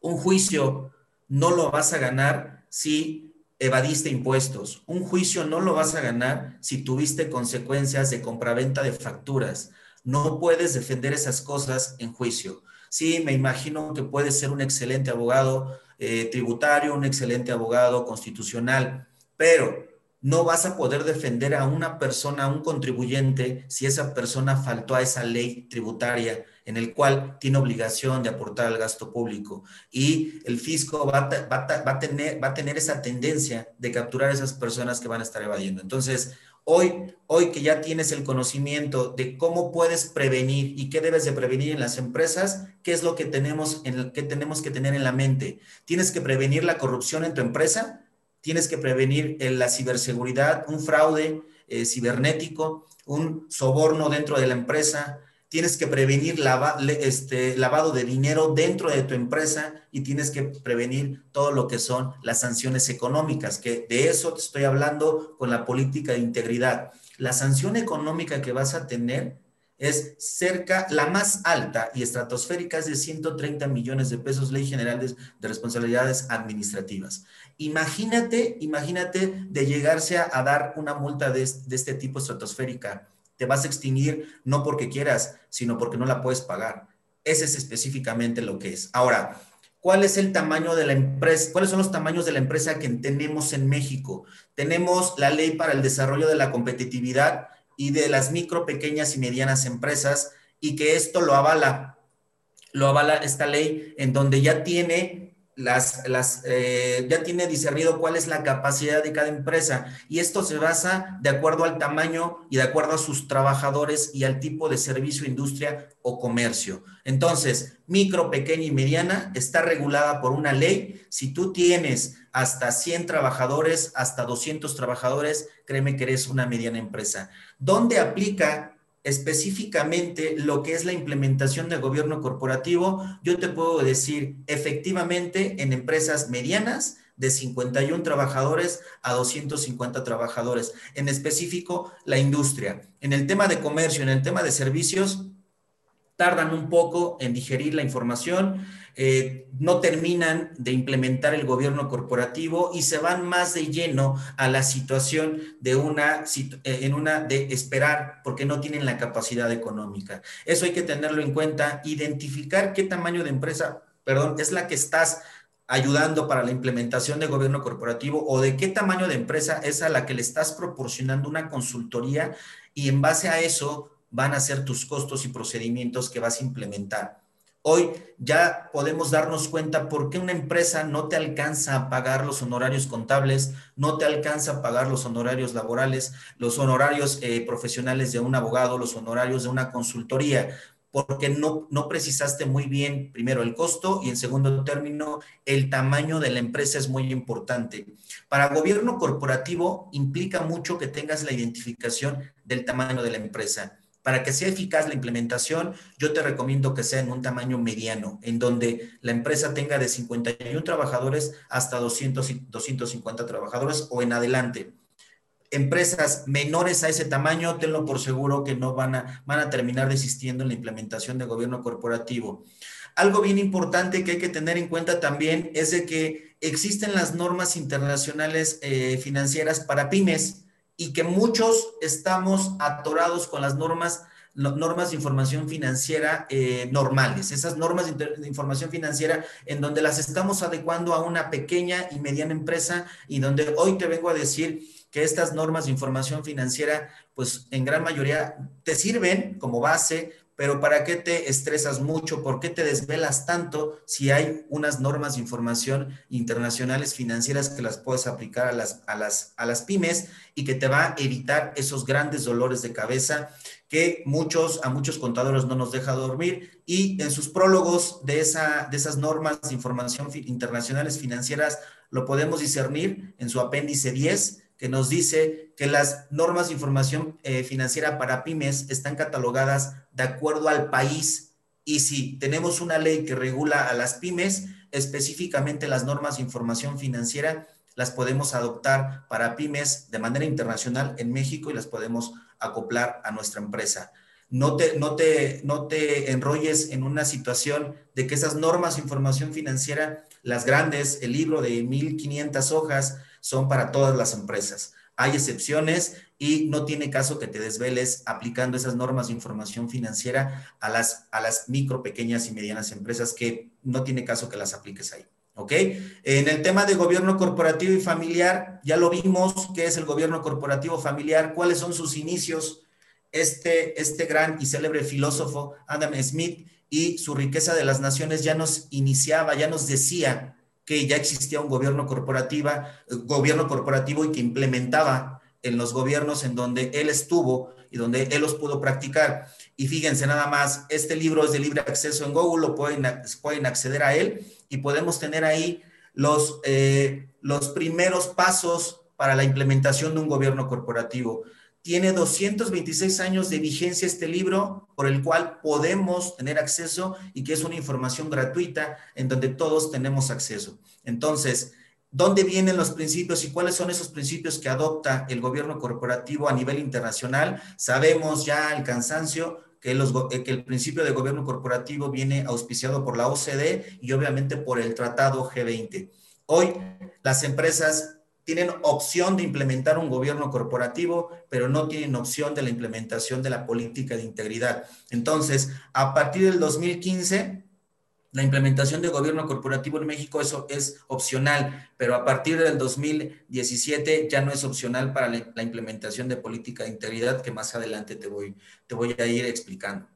Un juicio no lo vas a ganar si evadiste impuestos. Un juicio no lo vas a ganar si tuviste consecuencias de compraventa de facturas. No puedes defender esas cosas en juicio. Sí, me imagino que puedes ser un excelente abogado, eh, tributario, un excelente abogado constitucional, pero no vas a poder defender a una persona, a un contribuyente, si esa persona faltó a esa ley tributaria en el cual tiene obligación de aportar al gasto público. Y el fisco va a, tener, va a tener esa tendencia de capturar a esas personas que van a estar evadiendo. Entonces, hoy, hoy que ya tienes el conocimiento de cómo puedes prevenir y qué debes de prevenir en las empresas, ¿qué es lo que tenemos, en el, que tenemos que tener en la mente? Tienes que prevenir la corrupción en tu empresa, tienes que prevenir eh, la ciberseguridad, un fraude eh, cibernético, un soborno dentro de la empresa, tienes que prevenir este, lavado de dinero dentro de tu empresa y tienes que prevenir todo lo que son las sanciones económicas, que de eso te estoy hablando con la política de integridad. La sanción económica que vas a tener es cerca, la más alta y estratosférica es de 130 millones de pesos, ley general de, responsabilidades administrativas. Imagínate, imagínate de llegarse a, dar una multa de, de este tipo estratosférica te vas a extinguir no porque quieras, sino porque no la puedes pagar. Ese es específicamente lo que es. Ahora, ¿cuál es el tamaño de la empresa? ¿Cuáles son los tamaños de la empresa que tenemos en México? Tenemos la ley para el desarrollo de la competitividad y de las micro, pequeñas y medianas empresas y que esto lo avala, lo avala esta ley en donde ya tiene las, las, eh, ya tiene discernido cuál es la capacidad de cada empresa y esto se basa de acuerdo al tamaño y de acuerdo a sus trabajadores y al tipo de servicio, industria o comercio. Entonces, micro, pequeña y mediana está regulada por una ley. Si tú tienes hasta 100 trabajadores, hasta 200 trabajadores, créeme que eres una mediana empresa. ¿Dónde aplica específicamente lo que es la implementación del gobierno corporativo, yo te puedo decir efectivamente en empresas medianas de 51 trabajadores a 250 trabajadores, en específico la industria. En el tema de comercio, en el tema de servicios, tardan un poco en digerir la información, eh, no terminan de implementar el gobierno corporativo y se van más de lleno a la situación de una, eh, en una de esperar porque no tienen la capacidad económica. Eso hay que tenerlo en cuenta, identificar qué tamaño de empresa, perdón, es la que estás ayudando para la implementación de gobierno corporativo o de qué tamaño de empresa es a la que le estás proporcionando una consultoría y en base a eso van a ser tus costos y procedimientos que vas a implementar. Hoy ya podemos darnos cuenta por qué una empresa no te alcanza a pagar los honorarios contables, no te alcanza a pagar los honorarios laborales, los honorarios eh, profesionales de un abogado, los honorarios de una consultoría, porque no, no precisaste muy bien, primero, el costo y en segundo término, el tamaño de la empresa es muy importante. Para gobierno corporativo implica mucho que tengas la identificación del tamaño de la empresa. Para que sea eficaz la implementación, yo te recomiendo que sea en un tamaño mediano, en donde la empresa tenga de 51 trabajadores hasta 200 y 250 trabajadores o en adelante. Empresas menores a ese tamaño, tenlo por seguro que no van a, van a terminar desistiendo en la implementación de gobierno corporativo. Algo bien importante que hay que tener en cuenta también es de que existen las normas internacionales eh, financieras para pymes y que muchos estamos atorados con las normas, normas de información financiera eh, normales, esas normas de, información financiera en donde las estamos adecuando a una pequeña y mediana empresa y donde hoy te vengo a decir que estas normas de información financiera, pues en gran mayoría te sirven como base, pero ¿para qué te estresas mucho? ¿Por qué te desvelas tanto si hay unas normas de información internacionales financieras que las puedes aplicar a las, a las, a las pymes y que te va a evitar esos grandes dolores de cabeza que muchos, a muchos contadores no nos deja dormir y en sus prólogos de, esa, de esas normas de información internacionales financieras lo podemos discernir en su apéndice 10 que nos dice que las normas de información eh, financiera para pymes están catalogadas de acuerdo al país y si tenemos una ley que regula a las pymes, específicamente las normas de información financiera las podemos adoptar para pymes de manera internacional en México y las podemos acoplar a nuestra empresa. No te, no te, no te enrolles en una situación de que esas normas de información financiera, las grandes, el libro de 1500 hojas, son para todas las empresas. Hay excepciones y no tiene caso que te desveles aplicando esas normas de información financiera a las, a las micro, pequeñas y medianas empresas que no tiene caso que las apliques ahí. ¿Ok? En el tema de gobierno corporativo y familiar, ya lo vimos, qué es el gobierno corporativo familiar, cuáles son sus inicios. Este, este gran y célebre filósofo, Adam Smith, y su riqueza de las naciones ya nos iniciaba, ya nos decía que ya existía un gobierno corporativa, gobierno corporativo y que implementaba en los gobiernos en donde él estuvo y donde él los pudo practicar. Y fíjense nada más, este libro es de libre acceso en Google, lo pueden, pueden acceder a él y podemos tener ahí los, eh, los primeros pasos para la implementación de un gobierno corporativo. Tiene 226 años de vigencia este libro por el cual podemos tener acceso y que es una información gratuita en donde todos tenemos acceso. Entonces, ¿dónde vienen los principios y cuáles son esos principios que adopta el gobierno corporativo a nivel internacional? Sabemos ya el cansancio que, los, que el principio de gobierno corporativo viene auspiciado por la OCDE y obviamente por el Tratado G20. Hoy las empresas tienen opción de implementar un gobierno corporativo, pero no tienen opción de la implementación de la política de integridad. Entonces, a partir del 2015, la implementación de gobierno corporativo en México eso es opcional, pero a partir del 2017 ya no es opcional para la, implementación de política de integridad que más adelante te voy, te voy a ir explicando.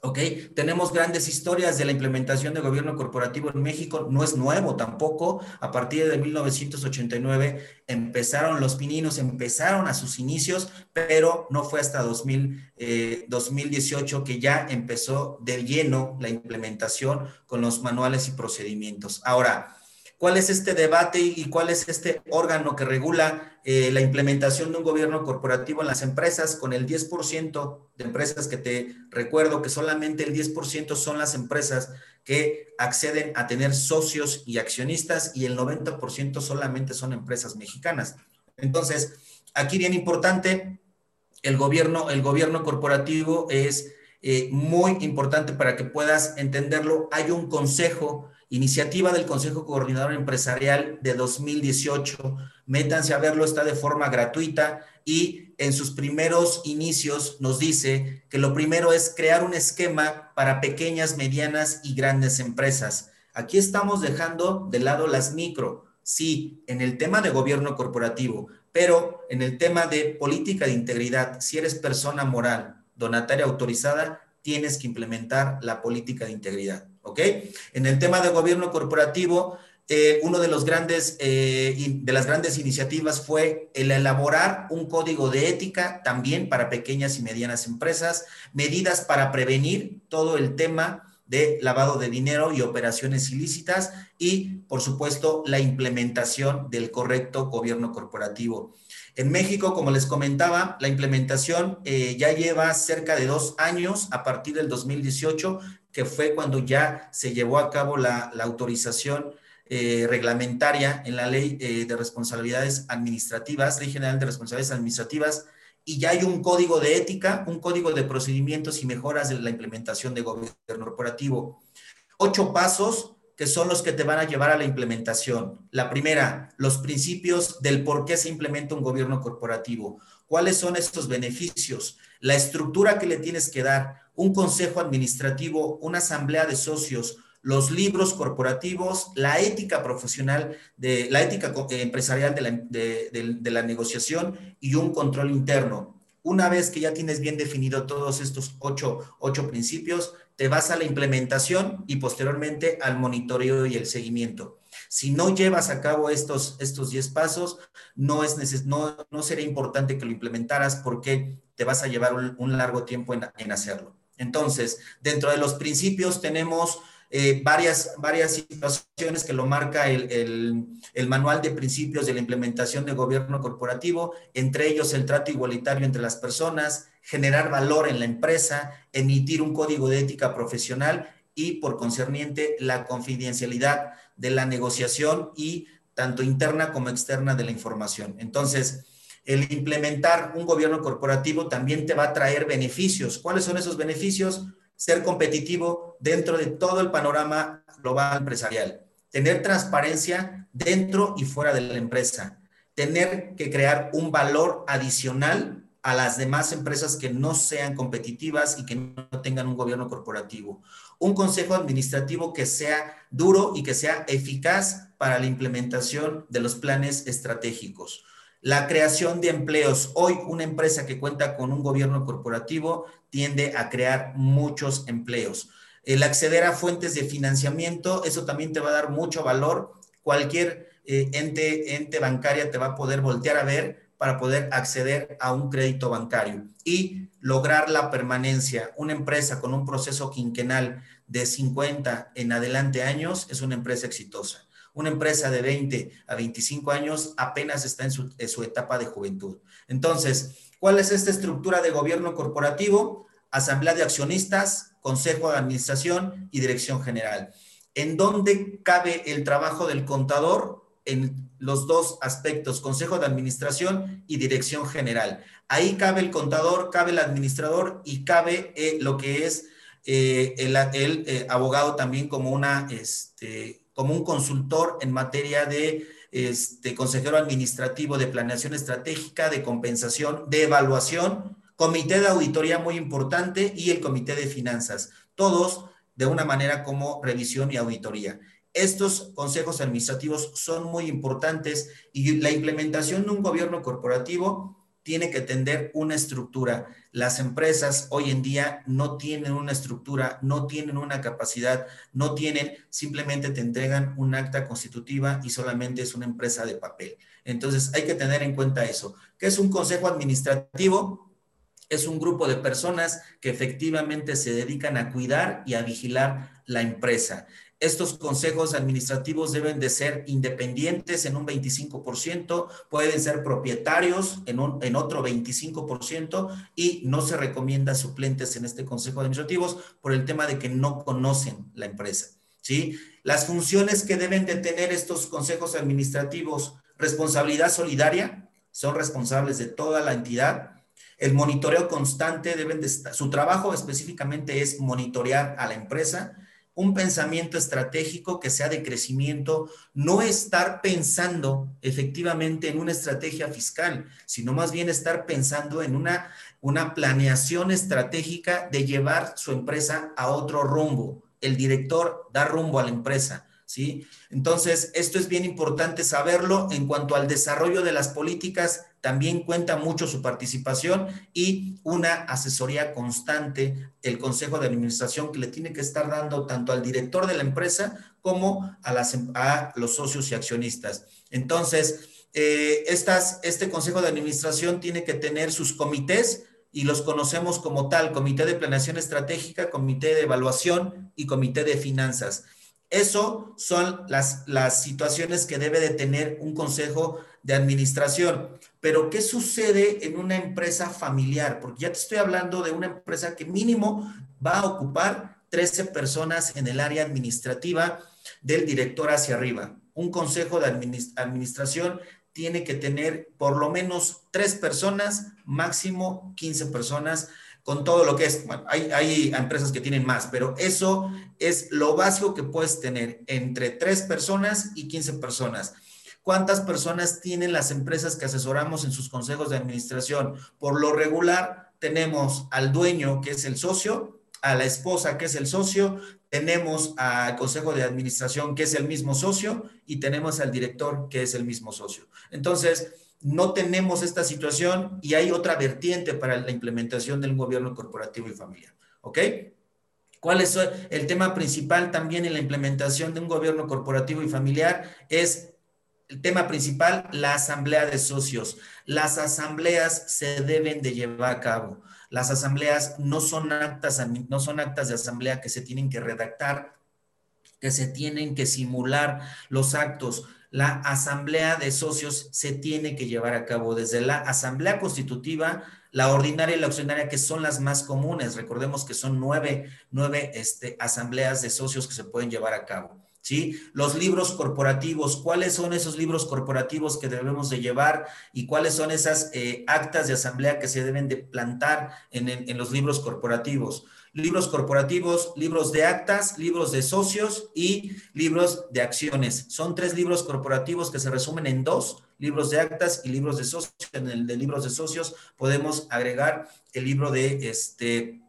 ¿Ok? Tenemos grandes historias de la implementación de gobierno corporativo en México, no es nuevo tampoco. A partir de 1989 empezaron los pininos, empezaron a sus inicios, pero no fue hasta 2000, 2018 eh, que ya empezó de lleno la implementación con los manuales y procedimientos. Ahora, ¿Cuál es este debate y cuál es este órgano que regula eh, la implementación de un gobierno corporativo en las empresas? Con el 10% de empresas que te recuerdo que solamente el 10% son las empresas que acceden a tener socios y accionistas y el 90% solamente son empresas mexicanas. Entonces, aquí bien importante, el gobierno, el gobierno corporativo es eh, muy importante para que puedas entenderlo. Hay un consejo Iniciativa del Consejo Coordinador Empresarial de 2018. Métanse a verlo, está de forma gratuita y en sus primeros inicios nos dice que lo primero es crear un esquema para pequeñas, medianas y grandes empresas. Aquí estamos dejando de lado las micro, sí, en el tema de gobierno corporativo, pero en el tema de política de integridad, si eres persona moral, donataria autorizada, tienes que implementar la política de integridad. ¿Ok? En el tema de gobierno corporativo, eh, uno de los grandes, eh, de las grandes iniciativas fue el elaborar un código de ética también para pequeñas y medianas empresas, medidas para prevenir todo el tema de lavado de dinero y operaciones ilícitas y, por supuesto, la implementación del correcto gobierno corporativo. En México, como les comentaba, la implementación eh, ya lleva cerca de dos años a partir del 2018 que fue cuando ya se llevó a cabo la, autorización eh, reglamentaria en la ley eh, de responsabilidades administrativas, ley general de responsabilidades administrativas, y ya hay un código de ética, un código de procedimientos y mejoras de la implementación de gobierno corporativo. Ocho pasos que son los que te van a llevar a la implementación. La primera, los principios del por qué se implementa un gobierno corporativo. ¿Cuáles son estos beneficios? La estructura que le tienes que dar, un consejo administrativo, una asamblea de socios, los libros corporativos, la ética profesional, de, la ética empresarial de la, negociación y un control interno. Una vez que ya tienes bien definido todos estos ocho, ocho, principios, te vas a la implementación y posteriormente al monitoreo y el seguimiento. Si no llevas a cabo estos, estos 10 pasos, no, es no, no sería importante que lo implementaras porque te vas a llevar un, largo tiempo en, en hacerlo. Entonces, dentro de los principios tenemos eh, varias, varias situaciones que lo marca el, manual de principios de la implementación de gobierno corporativo, entre ellos el trato igualitario entre las personas, generar valor en la empresa, emitir un código de ética profesional y por concerniente la confidencialidad de la negociación y tanto interna como externa de la información. Entonces, el implementar un gobierno corporativo también te va a traer beneficios. ¿Cuáles son esos beneficios? Ser competitivo dentro de todo el panorama global empresarial, tener transparencia dentro y fuera de la empresa, tener que crear un valor adicional a las demás empresas que no sean competitivas y que no tengan un gobierno corporativo. Un consejo administrativo que sea duro y que sea eficaz para la implementación de los planes estratégicos. La creación de empleos. Hoy una empresa que cuenta con un gobierno corporativo tiende a crear muchos empleos. El acceder a fuentes de financiamiento, eso también te va a dar mucho valor. Cualquier eh, ente, ente bancaria te va a poder voltear a ver para poder acceder a un crédito bancario y lograr la permanencia. Una empresa con un proceso quinquenal de 50 en adelante años es una empresa exitosa. Una empresa de 20 a 25 años apenas está en su, etapa de juventud. Entonces, ¿cuál es esta estructura de gobierno corporativo? Asamblea de accionistas, consejo de administración y dirección general. ¿En dónde cabe el trabajo del contador? en los dos aspectos, consejo de administración y dirección general. Ahí cabe el contador, cabe el administrador y cabe eh, lo que es eh, el, eh, abogado también como, una, este, como un consultor en materia de este, consejero administrativo de planeación estratégica, de compensación, de evaluación, comité de auditoría muy importante y el comité de finanzas, todos de una manera como revisión y auditoría. Estos consejos administrativos son muy importantes y la implementación de un gobierno corporativo tiene que tener una estructura. Las empresas hoy en día no tienen una estructura, no tienen una capacidad, no tienen, simplemente te entregan un acta constitutiva y solamente es una empresa de papel. Entonces hay que tener en cuenta eso. ¿Qué es un consejo administrativo? Es un grupo de personas que efectivamente se dedican a cuidar y a vigilar la empresa. Estos consejos administrativos deben de ser independientes en un 25%, pueden ser propietarios en, un, en otro 25% y no se recomienda suplentes en este consejo administrativos por el tema de que no conocen la empresa. ¿sí? Las funciones que deben de tener estos consejos administrativos, responsabilidad solidaria, son responsables de toda la entidad. El monitoreo constante deben de estar, su trabajo específicamente es monitorear a la empresa un pensamiento estratégico que sea de crecimiento, no estar pensando efectivamente en una estrategia fiscal, sino más bien estar pensando en una, una planeación estratégica de llevar su empresa a otro rumbo. El director da rumbo a la empresa. ¿Sí? Entonces, esto es bien importante saberlo en cuanto al desarrollo de las políticas también cuenta mucho su participación y una asesoría constante, el Consejo de Administración que le tiene que estar dando tanto al director de la empresa como a, las, a los socios y accionistas. Entonces, eh, estas, este Consejo de Administración tiene que tener sus comités y los conocemos como tal, Comité de Planeación Estratégica, Comité de Evaluación y Comité de Finanzas. Eso son las, las situaciones que debe de tener un consejo de administración. Pero, ¿qué sucede en una empresa familiar? Porque ya te estoy hablando de una empresa que mínimo va a ocupar 13 personas en el área administrativa del director hacia arriba. Un consejo de administración tiene que tener por lo menos tres personas, máximo 15 personas, con todo lo que es. Bueno, hay, hay empresas que tienen más, pero eso es lo básico que puedes tener entre tres personas y 15 personas. ¿Cuántas personas tienen las empresas que asesoramos en sus consejos de administración? Por lo regular, tenemos al dueño, que es el socio, a la esposa, que es el socio, tenemos al consejo de administración, que es el mismo socio, y tenemos al director, que es el mismo socio. Entonces, no tenemos esta situación y hay otra vertiente para la implementación del gobierno corporativo y familiar. ¿Ok? ¿Cuál es el tema principal también en la implementación de un gobierno corporativo y familiar? Es el tema principal, la asamblea de socios. Las asambleas se deben de llevar a cabo. Las asambleas no son actas, no son actas de asamblea que se tienen que redactar, que se tienen que simular los actos. La asamblea de socios se tiene que llevar a cabo desde la asamblea constitutiva, la ordinaria y la accionaria, que son las más comunes. Recordemos que son nueve, nueve este, asambleas de socios que se pueden llevar a cabo. ¿sí? Los libros corporativos, ¿cuáles son esos libros corporativos que debemos de llevar y cuáles son esas eh, actas de asamblea que se deben de plantar en, en, los libros corporativos? Libros corporativos, libros de actas, libros de socios y libros de acciones. Son tres libros corporativos que se resumen en dos, libros de actas y libros de socios. En el de libros de socios podemos agregar el libro de este,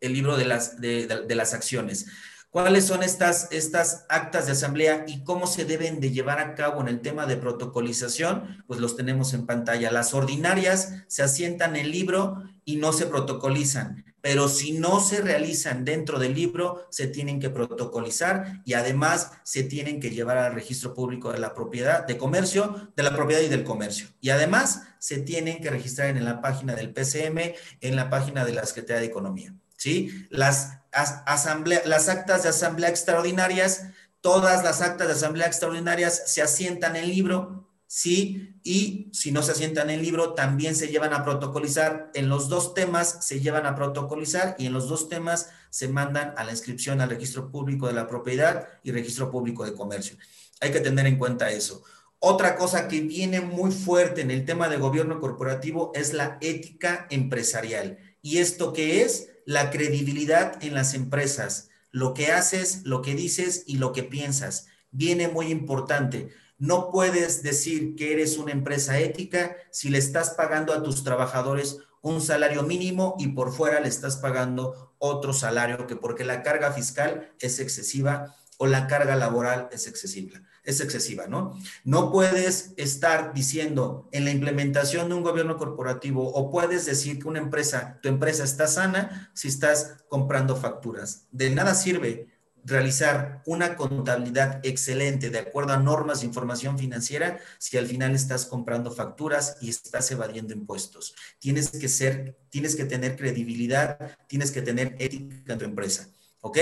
el libro de las, de, las acciones. ¿Cuáles son estas, estas actas de asamblea y cómo se deben de llevar a cabo en el tema de protocolización? Pues los tenemos en pantalla. Las ordinarias se asientan en el libro y no se protocolizan, pero si no se realizan dentro del libro, se tienen que protocolizar y además se tienen que llevar al registro público de la propiedad, de comercio, de la propiedad y del comercio. Y además se tienen que registrar en la página del PCM, en la página de la Secretaría de Economía. ¿Sí? Las asamblea, las actas de asamblea extraordinarias, todas las actas de asamblea extraordinarias se asientan en libro, ¿sí? Y si no se asientan en libro, también se llevan a protocolizar. En los dos temas se llevan a protocolizar y en los dos temas se mandan a la inscripción al registro público de la propiedad y registro público de comercio. Hay que tener en cuenta eso. Otra cosa que viene muy fuerte en el tema de gobierno corporativo es la ética empresarial. ¿Y esto qué es? la credibilidad en las empresas, lo que haces, lo que dices y lo que piensas. Viene muy importante. No puedes decir que eres una empresa ética si le estás pagando a tus trabajadores un salario mínimo y por fuera le estás pagando otro salario que porque la carga fiscal es excesiva o la carga laboral es excesiva es excesiva, ¿no? No puedes estar diciendo en la implementación de un gobierno corporativo o puedes decir que una empresa, tu empresa está sana si estás comprando facturas. De nada sirve realizar una contabilidad excelente de acuerdo a normas de información financiera si al final estás comprando facturas y estás evadiendo impuestos. Tienes que ser, tienes que tener credibilidad, tienes que tener ética en tu empresa, ¿ok?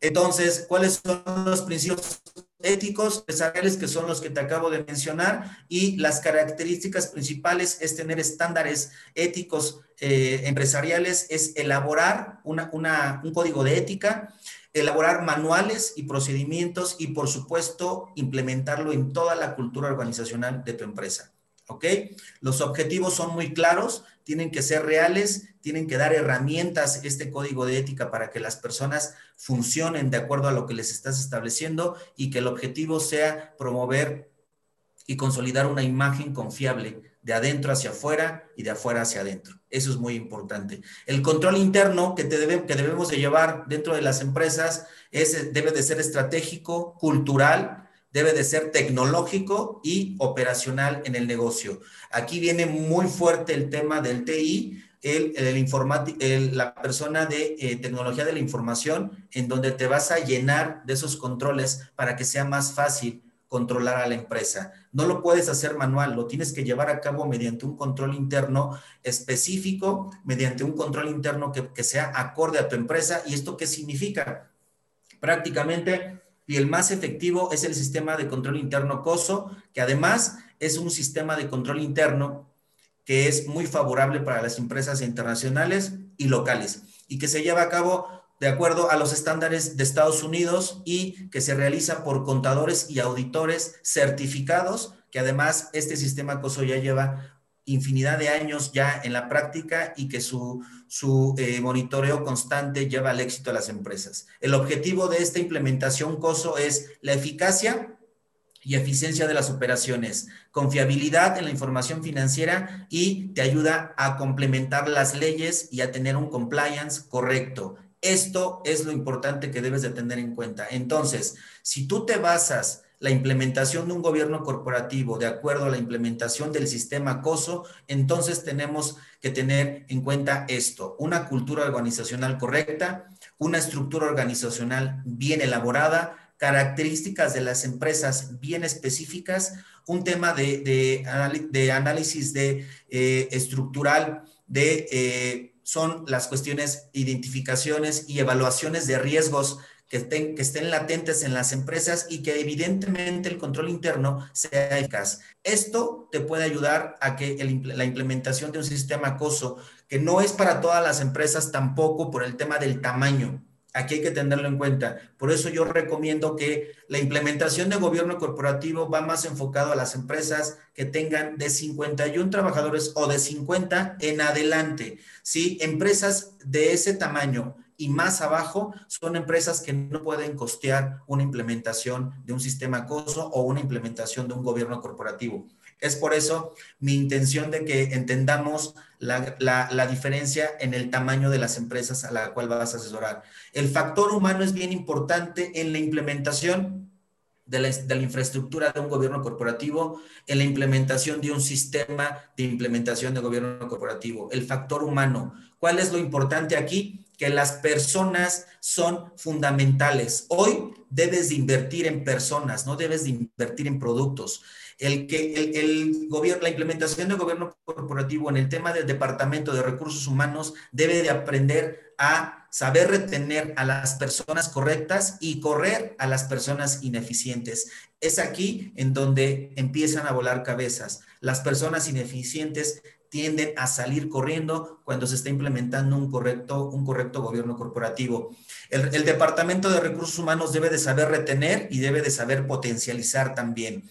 Entonces, ¿cuáles son los principios éticos empresariales que son los que te acabo de mencionar y las características principales es tener estándares éticos eh, empresariales, es elaborar una, un código de ética, elaborar manuales y procedimientos y por supuesto implementarlo en toda la cultura organizacional de tu empresa. ¿Ok? Los objetivos son muy claros, tienen que ser reales, tienen que dar herramientas este código de ética para que las personas funcionen de acuerdo a lo que les estás estableciendo y que el objetivo sea promover y consolidar una imagen confiable de adentro hacia afuera y de afuera hacia adentro. Eso es muy importante. El control interno que, te debe, que debemos de llevar dentro de las empresas es, debe de ser estratégico, cultural, debe de ser tecnológico y operacional en el negocio. Aquí viene muy fuerte el tema del TI, el, el, la persona de eh, tecnología de la información, en donde te vas a llenar de esos controles para que sea más fácil controlar a la empresa. No lo puedes hacer manual, lo tienes que llevar a cabo mediante un control interno específico, mediante un control interno que, que sea acorde a tu empresa. ¿Y esto qué significa? Prácticamente y el más efectivo es el sistema de control interno COSO, que además es un sistema de control interno que es muy favorable para las empresas internacionales y locales y que se lleva a cabo de acuerdo a los estándares de Estados Unidos y que se realiza por contadores y auditores certificados, que además este sistema COSO ya lleva infinidad de años ya en la práctica y que su, su eh, monitoreo constante lleva al éxito a las empresas. El objetivo de esta implementación COSO es la eficacia y eficiencia de las operaciones, confiabilidad en la información financiera y te ayuda a complementar las leyes y a tener un compliance correcto. Esto es lo importante que debes de tener en cuenta. Entonces, si tú te basas la implementación de un gobierno corporativo de acuerdo a la implementación del sistema COSO, entonces tenemos que tener en cuenta esto, una cultura organizacional correcta, una estructura organizacional bien elaborada, características de las empresas bien específicas, un tema de, análisis de, eh, estructural de... Eh, son las cuestiones identificaciones y evaluaciones de riesgos que estén, que estén latentes en las empresas y que evidentemente el control interno sea eficaz. Esto te puede ayudar a que la implementación de un sistema acoso, que no es para todas las empresas tampoco por el tema del tamaño. Aquí hay que tenerlo en cuenta. Por eso yo recomiendo que la implementación de gobierno corporativo va más enfocado a las empresas que tengan de 51 trabajadores o de 50 en adelante. Sí, empresas de ese tamaño y más abajo son empresas que no pueden costear una implementación de un sistema acoso o una implementación de un gobierno corporativo. Es por eso mi intención de que entendamos la, diferencia en el tamaño de las empresas a la cual vas a asesorar. El factor humano es bien importante en la implementación de la, de la, infraestructura de un gobierno corporativo, en la implementación de un sistema de implementación de gobierno corporativo. El factor humano. ¿Cuál es lo importante aquí? Que las personas son fundamentales. Hoy debes de invertir en personas, no debes de invertir en productos el que el, gobierno, la implementación del gobierno corporativo en el tema del departamento de recursos humanos debe de aprender a saber retener a las personas correctas y correr a las personas ineficientes. Es aquí en donde empiezan a volar cabezas. Las personas ineficientes tienden a salir corriendo cuando se está implementando un correcto, un correcto gobierno corporativo. El, el, Departamento de Recursos Humanos debe de saber retener y debe de saber potencializar también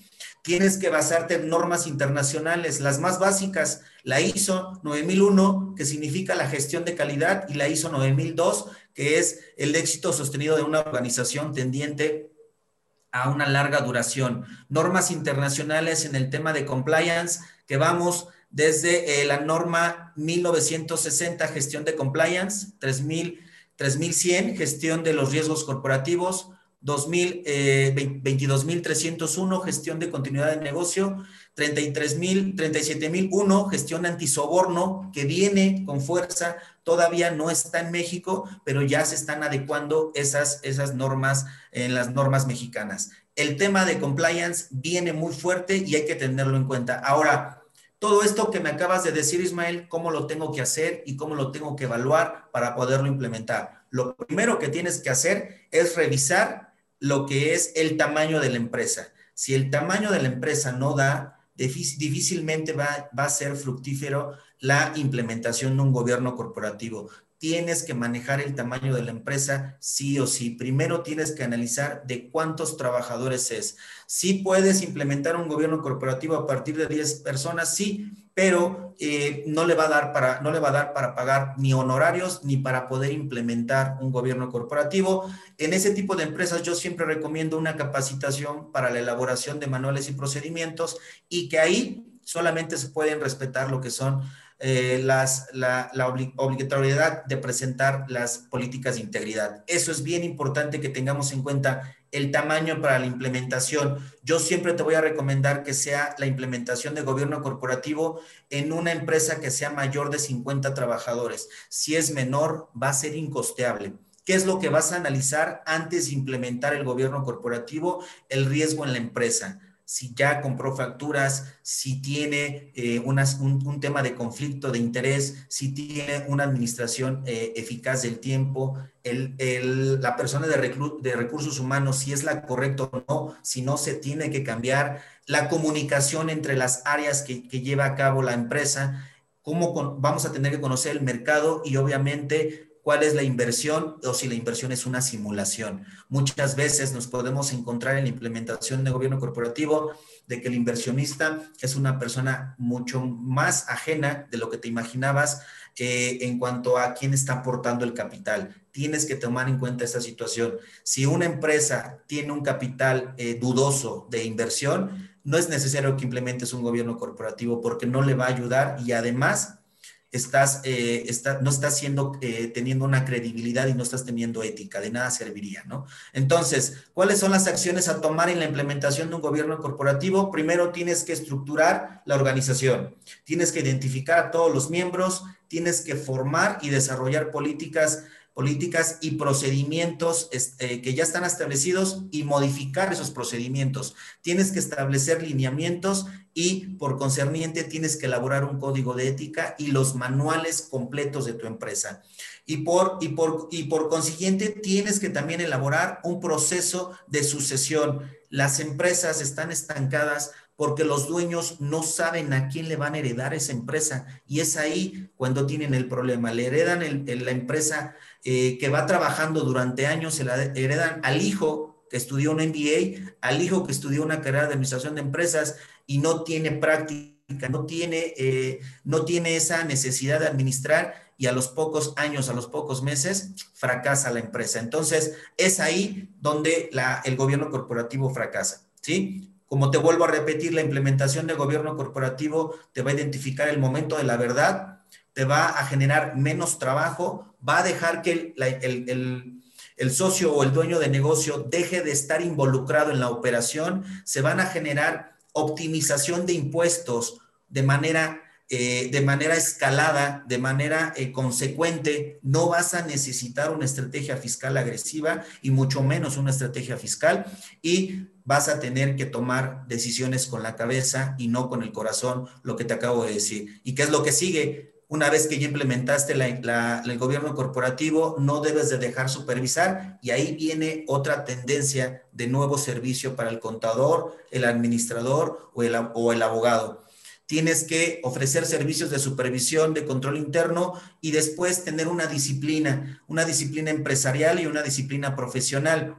tienes que basarte en normas internacionales, las más básicas, la ISO 9001, que significa la gestión de calidad, y la ISO 9002, que es el éxito sostenido de una organización tendiente a una larga duración. Normas internacionales en el tema de compliance, que vamos desde eh, la norma 1960, gestión de compliance, 3000, 3100, gestión de los riesgos corporativos, 22.301, eh, gestión de continuidad de negocio, 33.000, 37.001, gestión antisoborno, que viene con fuerza, todavía no está en México, pero ya se están adecuando esas, esas normas en las normas mexicanas. El tema de compliance viene muy fuerte y hay que tenerlo en cuenta. Ahora, todo esto que me acabas de decir, Ismael, cómo lo tengo que hacer y cómo lo tengo que evaluar para poderlo implementar. Lo primero que tienes que hacer es revisar lo que es el tamaño de la empresa. Si el tamaño de la empresa no da, difícilmente va, a ser fructífero la implementación de un gobierno corporativo tienes que manejar el tamaño de la empresa sí o sí. Primero tienes que analizar de cuántos trabajadores es. Sí puedes implementar un gobierno corporativo a partir de 10 personas, sí, pero eh, no, le va a dar para, no le va a dar para pagar ni honorarios ni para poder implementar un gobierno corporativo. En ese tipo de empresas yo siempre recomiendo una capacitación para la elaboración de manuales y procedimientos y que ahí solamente se pueden respetar lo que son eh, las, la, obligatoriedad de presentar las políticas de integridad. Eso es bien importante que tengamos en cuenta el tamaño para la implementación. Yo siempre te voy a recomendar que sea la implementación de gobierno corporativo en una empresa que sea mayor de 50 trabajadores. Si es menor, va a ser incosteable. ¿Qué es lo que vas a analizar antes de implementar el gobierno corporativo? El riesgo en la empresa si ya compró facturas, si tiene eh, un, tema de conflicto de interés, si tiene una administración eh, eficaz del tiempo, la persona de, de, recursos humanos, si es la correcta o no, si no se tiene que cambiar, la comunicación entre las áreas que, lleva a cabo la empresa, cómo vamos a tener que conocer el mercado y obviamente cuál es la inversión o si la inversión es una simulación. Muchas veces nos podemos encontrar en la implementación de gobierno corporativo de que el inversionista es una persona mucho más ajena de lo que te imaginabas eh, en cuanto a quién está aportando el capital. Tienes que tomar en cuenta esta situación. Si una empresa tiene un capital eh, dudoso de inversión, no es necesario que implementes un gobierno corporativo porque no le va a ayudar y además estás, eh, no estás siendo, eh, teniendo una credibilidad y no estás teniendo ética, de nada serviría, ¿no? Entonces, ¿cuáles son las acciones a tomar en la implementación de un gobierno corporativo? Primero tienes que estructurar la organización, tienes que identificar a todos los miembros, tienes que formar y desarrollar políticas políticas y procedimientos este, que ya están establecidos y modificar esos procedimientos. Tienes que establecer lineamientos y por concerniente tienes que elaborar un código de ética y los manuales completos de tu empresa. Y por, y por, y por consiguiente tienes que también elaborar un proceso de sucesión. Las empresas están estancadas porque los dueños no saben a quién le van a heredar esa empresa y es ahí cuando tienen el problema. Le heredan la empresa eh, que va trabajando durante años, se la heredan al hijo que estudió un MBA, al hijo que estudió una carrera de administración de empresas y no tiene práctica, no tiene, eh, no tiene esa necesidad de administrar y a los pocos años, a los pocos meses, fracasa la empresa. Entonces, es ahí donde la, el gobierno corporativo fracasa, ¿sí? Como te vuelvo a repetir, la implementación del gobierno corporativo te va a identificar el momento de la verdad, te va a generar menos trabajo, va a dejar que el, socio o el dueño de negocio deje de estar involucrado en la operación, se van a generar optimización de impuestos de manera eh, de manera escalada, de manera eh, consecuente, no vas a necesitar una estrategia fiscal agresiva y mucho menos una estrategia fiscal y vas a tener que tomar decisiones con la cabeza y no con el corazón, lo que te acabo de decir. ¿Y qué es lo que sigue? Una vez que ya implementaste el gobierno corporativo, no debes de dejar supervisar y ahí viene otra tendencia de nuevo servicio para el contador, el administrador o el, o el abogado tienes que ofrecer servicios de supervisión, de control interno y después tener una disciplina, una disciplina empresarial y una disciplina profesional.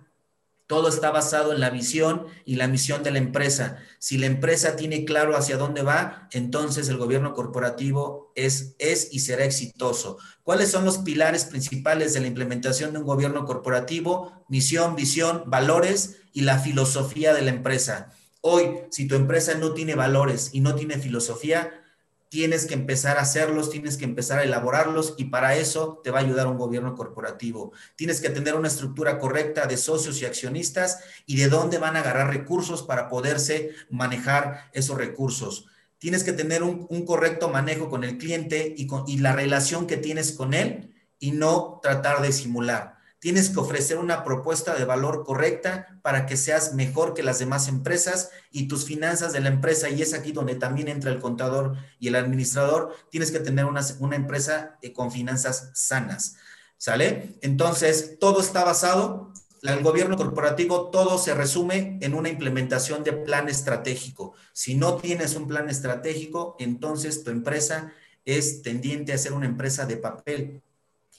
Todo está basado en la visión y la misión de la empresa. Si la empresa tiene claro hacia dónde va, entonces el gobierno corporativo es, es y será exitoso. ¿Cuáles son los pilares principales de la implementación de un gobierno corporativo? Misión, visión, valores y la filosofía de la empresa. Hoy, si tu empresa no tiene valores y no tiene filosofía, tienes que empezar a hacerlos, tienes que empezar a elaborarlos y para eso te va a ayudar un gobierno corporativo. Tienes que tener una estructura correcta de socios y accionistas y de dónde van a agarrar recursos para poderse manejar esos recursos. Tienes que tener un, correcto manejo con el cliente y, con, y la relación que tienes con él y no tratar de simular. Tienes que ofrecer una propuesta de valor correcta para que seas mejor que las demás empresas y tus finanzas de la empresa, y es aquí donde también entra el contador y el administrador, tienes que tener una, empresa eh, con finanzas sanas. ¿Sale? Entonces, todo está basado, el gobierno corporativo, todo se resume en una implementación de plan estratégico. Si no tienes un plan estratégico, entonces tu empresa es tendiente a ser una empresa de papel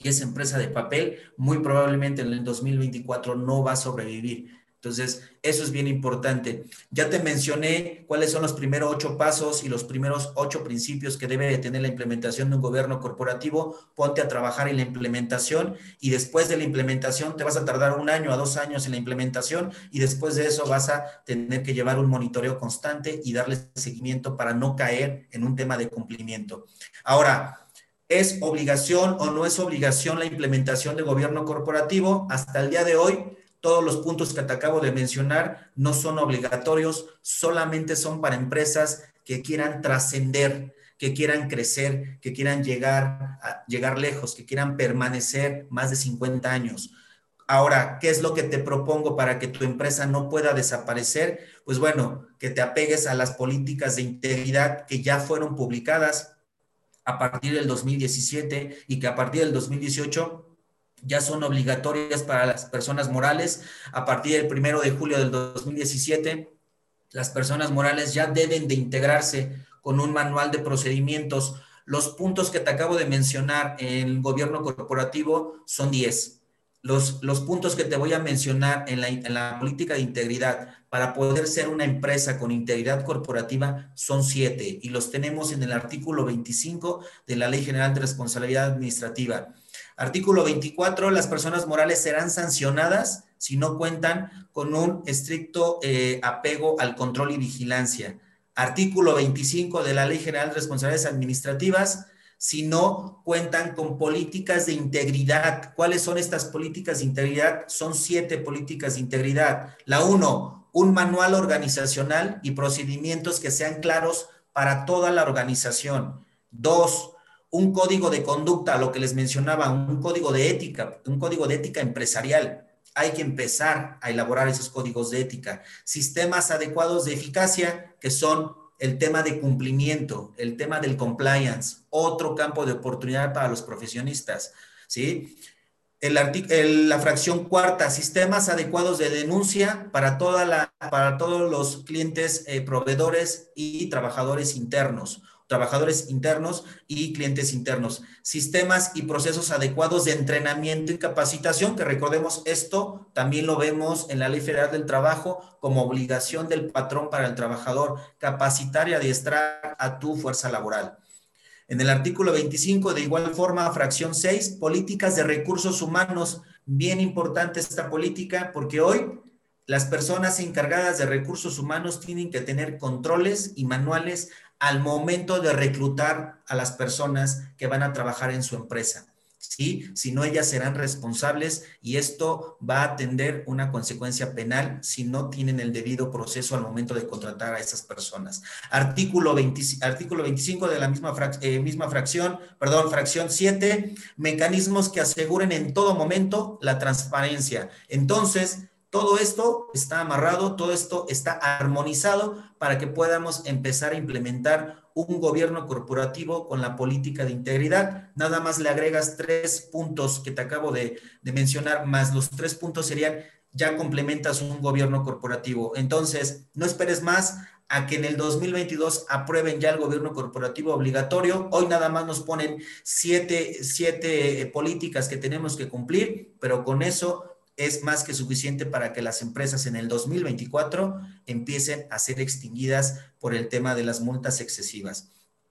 y esa empresa de papel muy probablemente en el 2024 no va a sobrevivir. Entonces, eso es bien importante. Ya te mencioné cuáles son los primeros ocho pasos y los primeros ocho principios que debe de tener la implementación de un gobierno corporativo. Ponte a trabajar en la implementación y después de la implementación te vas a tardar un año a dos años en la implementación y después de eso vas a tener que llevar un monitoreo constante y darle seguimiento para no caer en un tema de cumplimiento. Ahora, ¿Es obligación o no es obligación la implementación de gobierno corporativo? Hasta el día de hoy, todos los puntos que te acabo de mencionar no son obligatorios, solamente son para empresas que quieran trascender, que quieran crecer, que quieran llegar, a, llegar lejos, que quieran permanecer más de 50 años. Ahora, ¿qué es lo que te propongo para que tu empresa no pueda desaparecer? Pues bueno, que te apegues a las políticas de integridad que ya fueron publicadas a partir del 2017 y que a partir del 2018 ya son obligatorias para las personas morales. A partir del primero de julio del 2017, las personas morales ya deben de integrarse con un manual de procedimientos. Los puntos que te acabo de mencionar en el gobierno corporativo son 10. Los, los puntos que te voy a mencionar en la, en la política de integridad para poder ser una empresa con integridad corporativa son siete y los tenemos en el artículo 25 de la Ley General de Responsabilidad Administrativa. Artículo 24, las personas morales serán sancionadas si no cuentan con un estricto eh, apego al control y vigilancia. Artículo 25 de la Ley General de Responsabilidades Administrativas, si no cuentan con políticas de integridad. ¿Cuáles son estas políticas de integridad? Son siete políticas de integridad. La uno, un manual organizacional y procedimientos que sean claros para toda la organización. Dos, un código de conducta, lo que les mencionaba, un código de ética, un código de ética empresarial. Hay que empezar a elaborar esos códigos de ética. Sistemas adecuados de eficacia, que son el tema de cumplimiento, el tema del compliance, otro campo de oportunidad para los profesionistas, ¿sí? el, la fracción cuarta, sistemas adecuados de denuncia para, toda la, para todos los clientes, eh, proveedores y trabajadores internos trabajadores internos y clientes internos, sistemas y procesos adecuados de entrenamiento y capacitación, que recordemos esto, también lo vemos en la Ley Federal del Trabajo como obligación del patrón para el trabajador, capacitar y adiestrar a tu fuerza laboral. En el artículo 25, de igual forma, fracción 6, políticas de recursos humanos. Bien importante esta política porque hoy las personas encargadas de recursos humanos tienen que tener controles y manuales al momento de reclutar a las personas que van a trabajar en su empresa. ¿sí? Si no, ellas serán responsables y esto va a tener una consecuencia penal si no tienen el debido proceso al momento de contratar a esas personas. Artículo, artículo 25 de la misma, eh, misma fracción, perdón, fracción 7, mecanismos que aseguren en todo momento la transparencia. Entonces, todo esto está amarrado, todo esto está armonizado para que podamos empezar a implementar un gobierno corporativo con la política de integridad. Nada más le agregas tres puntos que te acabo de, mencionar, más los tres puntos serían, ya complementas un gobierno corporativo. Entonces, no esperes más a que en el 2022 aprueben ya el gobierno corporativo obligatorio. Hoy nada más nos ponen siete, siete políticas que tenemos que cumplir, pero con eso es más que suficiente para que las empresas en el 2024 empiecen a ser extinguidas por el tema de las multas excesivas.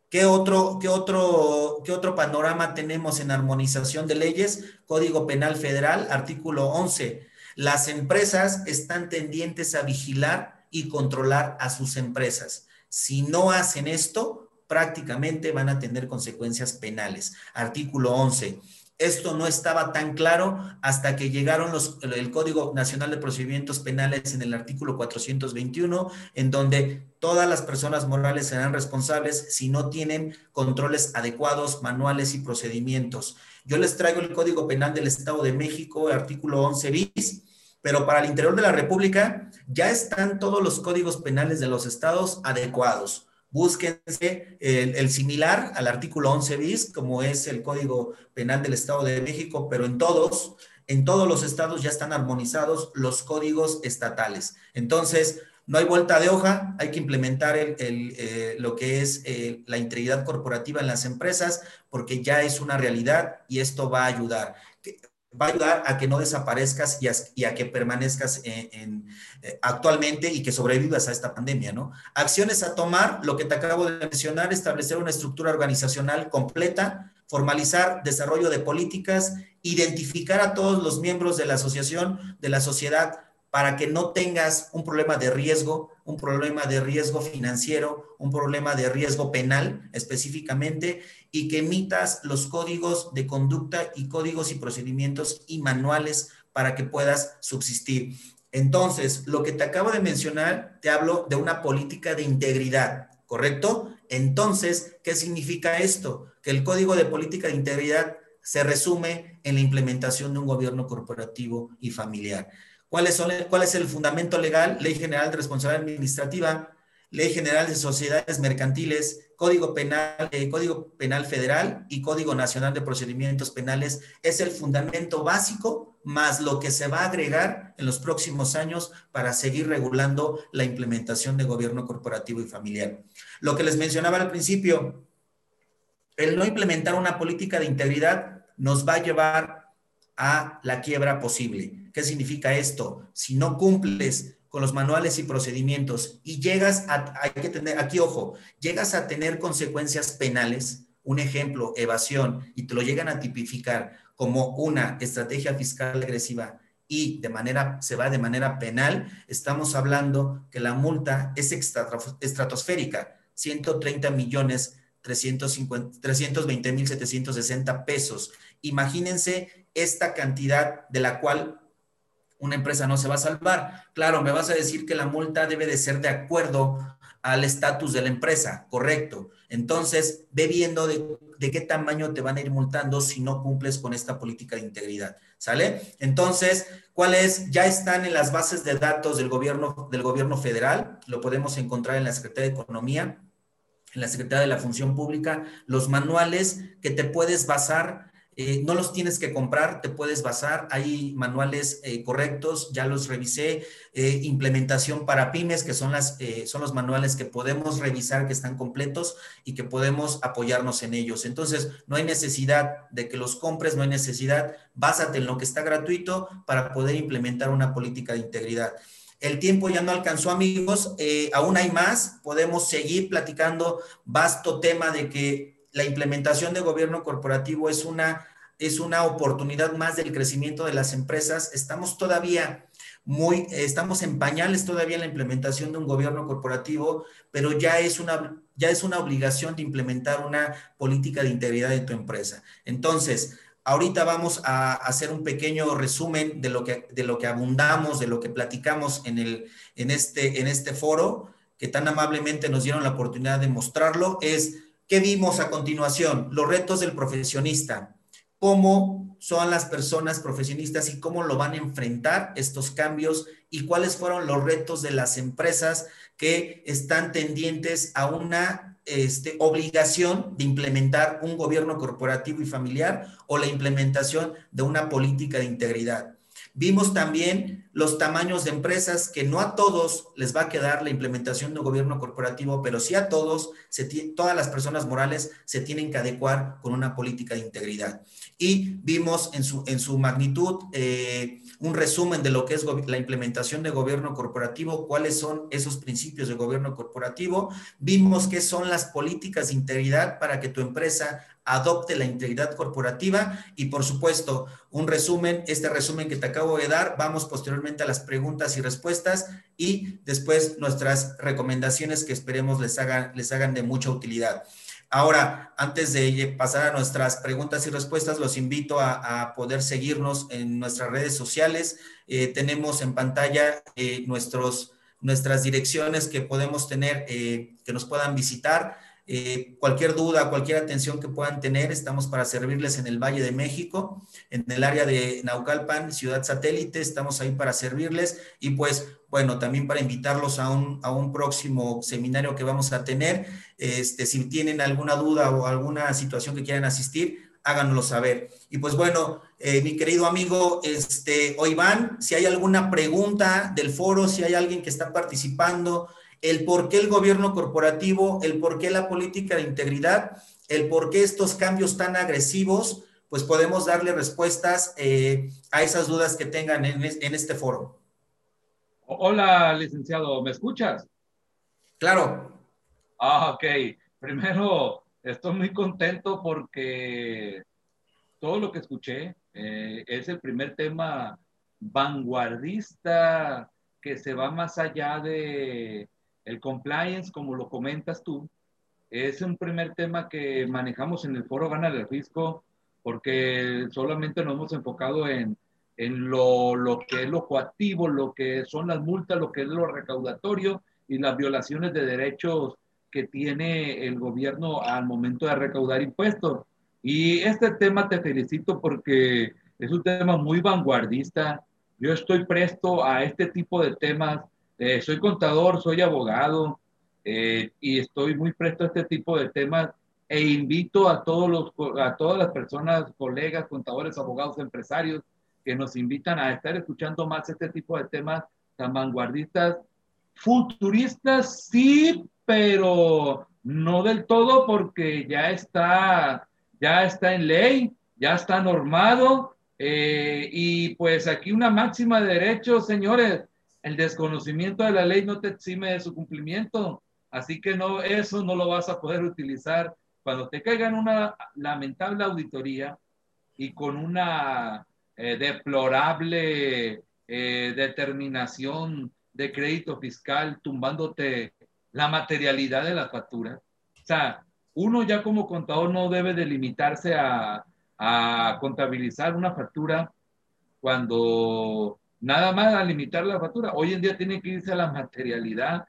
¿Qué otro, qué otro, qué otro panorama tenemos en armonización de leyes? Código Penal Federal, artículo 11. Las empresas están tendientes a vigilar y controlar a sus empresas. Si no hacen esto, prácticamente van a tener consecuencias penales. Artículo 11 esto no estaba tan claro hasta que llegaron los, el Código Nacional de Procedimientos Penales en el artículo 421, en donde todas las personas morales serán responsables si no tienen controles adecuados, manuales y procedimientos. Yo les traigo el Código Penal del Estado de México, artículo 11 bis, pero para el interior de la República ya están todos los códigos penales de los estados adecuados búsquense el, similar al artículo 11 bis, como es el Código Penal del Estado de México, pero en todos, en todos los estados ya están armonizados los códigos estatales. Entonces, no hay vuelta de hoja, hay que implementar el, eh, lo que es eh, la integridad corporativa en las empresas, porque ya es una realidad y esto va a ayudar va a ayudar a que no desaparezcas y a, que permanezcas en, eh, actualmente y que sobrevivas a esta pandemia, ¿no? Acciones a tomar, lo que te acabo de mencionar, establecer una estructura organizacional completa, formalizar desarrollo de políticas, identificar a todos los miembros de la asociación, de la sociedad, para que no tengas un problema de riesgo, un problema de riesgo financiero, un problema de riesgo penal específicamente, y que emitas los códigos de conducta y códigos y procedimientos y manuales para que puedas subsistir. Entonces, lo que te acabo de mencionar, te hablo de una política de integridad, ¿correcto? Entonces, ¿qué significa esto? Que el código de política de integridad se resume en la implementación de un gobierno corporativo y familiar. ¿Cuál son, ¿Cuál es el fundamento legal? Ley General de Responsabilidad Administrativa, Ley General de Sociedades Mercantiles, Código Penal, eh, Código Penal Federal y Código Nacional de Procedimientos Penales es el fundamento básico más lo que se va a agregar en los próximos años para seguir regulando la implementación de gobierno corporativo y familiar. Lo que les mencionaba al principio, el no implementar una política de integridad nos va a llevar a la quiebra posible. ¿Qué significa esto? Si no cumples con los manuales y procedimientos y llegas a, hay que tener, aquí ojo, llegas a tener consecuencias penales, un ejemplo, evasión, y te lo llegan a tipificar como una estrategia fiscal agresiva y de manera, se va de manera penal, estamos hablando que la multa es estratosférica, 130 millones 320 mil 760 pesos. Imagínense esta cantidad de la cual una empresa no se va a salvar. Claro, me vas a decir que la multa debe de ser de acuerdo al estatus de la empresa, correcto. Entonces, ve viendo de, qué tamaño te van a ir multando si no cumples con esta política de integridad, ¿sale? Entonces, ¿cuáles ya están en las bases de datos del gobierno, del gobierno federal? Lo podemos encontrar en la Secretaría de Economía, en la Secretaría de la Función Pública, los manuales que te puedes basar eh, no los tienes que comprar, te puedes basar, hay manuales eh, correctos, ya los revisé, eh, implementación para pymes, que son, las, son los manuales que podemos revisar, que están completos y que podemos apoyarnos en ellos. Entonces, no hay necesidad de que los compres, no hay necesidad, básate en lo que está gratuito para poder implementar una política de integridad. El tiempo ya no alcanzó, amigos. aún hay más. Podemos seguir platicando vasto tema de que la implementación de gobierno corporativo es una, es una oportunidad más del crecimiento de las empresas. Estamos todavía muy, estamos en pañales todavía en la implementación de un gobierno corporativo, pero ya es una, ya es una obligación de implementar una política de integridad de tu empresa. Entonces, ahorita vamos a hacer un pequeño resumen de lo que, de lo que abundamos, de lo que platicamos en, el, en, este, en este foro, que tan amablemente nos dieron la oportunidad de mostrarlo. Es ¿Qué vimos a continuación? Los retos del profesionista. ¿Cómo son las personas profesionistas y cómo lo van a enfrentar estos cambios? ¿Y cuáles fueron los retos de las empresas que están tendientes a una este, obligación de implementar un gobierno corporativo y familiar o la implementación de una política de integridad? Vimos también los tamaños de empresas que no a todos les va a quedar la implementación de gobierno corporativo, pero sí a todos, todas las personas morales se tienen que adecuar con una política de integridad. Y vimos en su, en su magnitud eh, un resumen de lo que es la implementación de gobierno corporativo, cuáles son esos principios de gobierno corporativo. Vimos qué son las políticas de integridad para que tu empresa adopte la integridad corporativa y por supuesto un resumen, este resumen que te acabo de dar, vamos posteriormente a las preguntas y respuestas y después nuestras recomendaciones que esperemos les hagan, les hagan de mucha utilidad. Ahora, antes de pasar a nuestras preguntas y respuestas, los invito a, poder seguirnos en nuestras redes sociales. Eh, tenemos en pantalla eh, nuestros, nuestras direcciones que podemos tener, eh, que nos puedan visitar. Eh, cualquier duda, cualquier atención que puedan tener, estamos para servirles en el Valle de México, en el área de Naucalpan, ciudad satélite, estamos ahí para servirles y pues bueno, también para invitarlos a un, próximo seminario que vamos a tener. Este, si tienen alguna duda o alguna situación que quieran asistir, háganoslo saber. Y pues bueno, eh, mi querido amigo, este, o si hay alguna pregunta del foro, si hay alguien que está participando, el por qué el gobierno corporativo, el por qué la política de integridad, el por qué estos cambios tan agresivos, pues podemos darle respuestas eh, a esas dudas que tengan en, este foro. Hola, licenciado, ¿me escuchas? Claro. Ah, ok. Primero, estoy muy contento porque todo lo que escuché eh, es el primer tema vanguardista que se va más allá de el compliance, como lo comentas tú, es un primer tema que manejamos en el foro Gana el Fisco, porque solamente nos hemos enfocado en, en lo, lo, que es lo coactivo, lo que son las multas, lo que es lo recaudatorio y las violaciones de derechos que tiene el gobierno al momento de recaudar impuestos. Y este tema te felicito porque es un tema muy vanguardista. Yo estoy presto a este tipo de temas eh, soy contador, soy abogado eh, y estoy muy presto a este tipo de temas e invito a, todos los, a todas las personas, colegas, contadores, abogados, empresarios que nos invitan a estar escuchando más este tipo de temas tan vanguardistas, futuristas, sí, pero no del todo porque ya está, ya está en ley, ya está normado. Eh, y pues aquí una máxima de derechos, señores, el desconocimiento de la ley no te exime de su cumplimiento. Así que no, eso no lo vas a poder utilizar cuando te caiga en una lamentable auditoría y con una eh, deplorable eh, determinación de crédito fiscal tumbándote la materialidad de la factura. O sea, uno ya como contador no debe delimitarse a, a contabilizar una factura cuando nada más a limitar la factura. Hoy en día tiene que irse a la materialidad.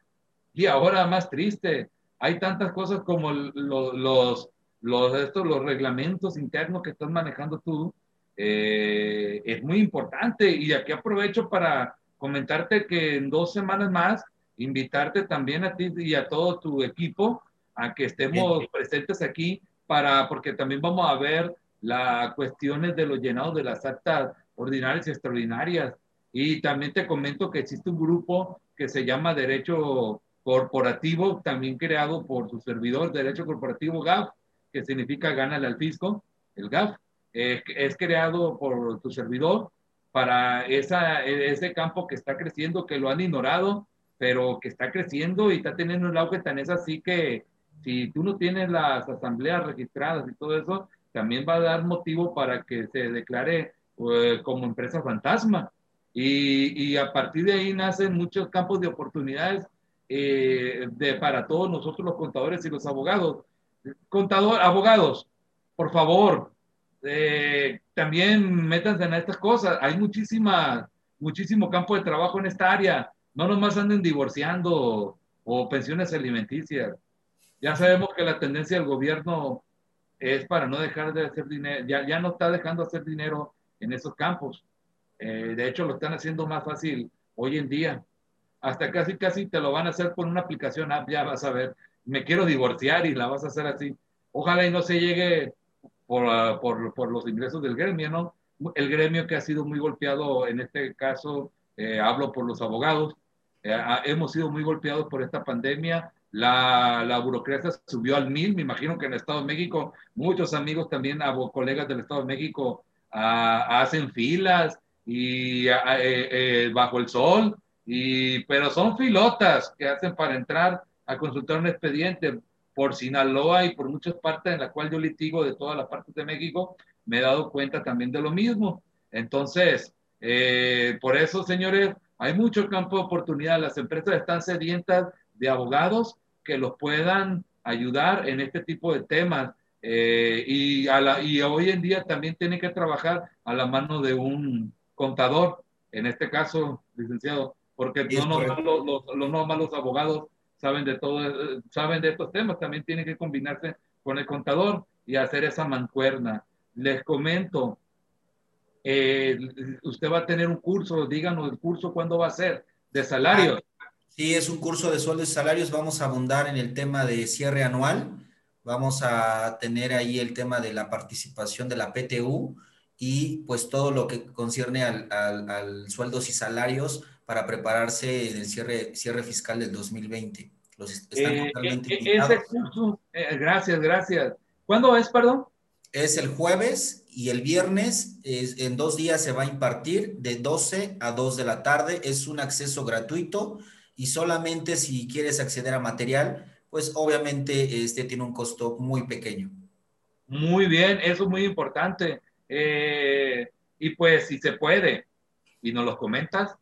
Y ahora más triste, hay tantas cosas como los, los, estos, los reglamentos internos que estás manejando tú. Eh, es muy importante y aquí aprovecho para comentarte que en dos semanas más invitarte también a ti y a todo tu equipo a que estemos presentes aquí para porque también vamos a ver las cuestiones de los llenados de las actas ordinarias y extraordinarias. Y también te comento que existe un grupo que se llama Derecho Corporativo, también creado por su servidor, Derecho Corporativo GAF, que significa gánale al fisco, el GAF, eh, es creado por tu servidor para esa, ese campo que está creciendo, que lo han ignorado, pero que está creciendo y está teniendo un auge tan es así que si tú no tienes las asambleas registradas y todo eso, también va a dar motivo para que se declare eh, como empresa fantasma. Y, y, a partir de ahí nacen muchos campos de oportunidades eh, de, para todos nosotros los contadores y los abogados. Contador, abogados, por favor, eh, también métanse en estas cosas. Hay muchísima, muchísimo campo de trabajo en esta área. No nomás anden divorciando o pensiones alimenticias. Ya sabemos que la tendencia del gobierno es para no dejar de hacer dinero, ya, ya no está dejando de hacer dinero en esos campos. Eh, de hecho, lo están haciendo más fácil hoy en día. Hasta casi, casi te lo van a hacer con una aplicación app, ya vas a ver. Me quiero divorciar y la vas a hacer así. Ojalá y no se llegue por, ah, por, por los ingresos del gremio, ¿no? El gremio que ha sido muy golpeado, en este caso, eh, hablo por los abogados, eh, hemos sido muy golpeados por esta pandemia. La, la, burocracia subió al mil. Me imagino que en el Estado de México, muchos amigos también, colegas del Estado de México, ah, hacen filas y ah, eh, bajo el sol, y, pero son filotas que hacen para entrar a consultar un expediente por Sinaloa y por muchas partes en la cual yo litigo de todas las partes de México, me he dado cuenta también de lo mismo. Entonces, eh, por eso, señores, hay mucho campo de oportunidad. Las empresas están sedientas de abogados que los puedan ayudar en este tipo de temas. Eh, y, a la, y hoy en día también tienen que trabajar a la mano de un contador, en este caso, licenciado, porque no nomás los, los, los, los abogados saben de todo, saben de estos temas, también tienen que combinarse con el contador y hacer esa mancuerna. Les comento, eh, usted va a tener un curso, díganos el curso, ¿cuándo va a ser? De salarios. Sí, es un curso de sueldos y salarios. Vamos a abundar en el tema de cierre anual. Vamos a tener ahí el tema de la participación de la PTU y pues todo lo que concierne al, al, al sueldos y salarios para prepararse en el cierre, cierre fiscal del 2020. Los están eh, totalmente eh, ese curso, eh, gracias, gracias. ¿Cuándo es, perdón? Es el jueves y el viernes, es, en dos días se va a impartir de 12 a 2 de la tarde. Es un acceso gratuito y solamente si quieres acceder a material, pues obviamente este tiene un costo muy pequeño. Muy bien, eso es muy importante. Y pues si se puede y nos lo comentas,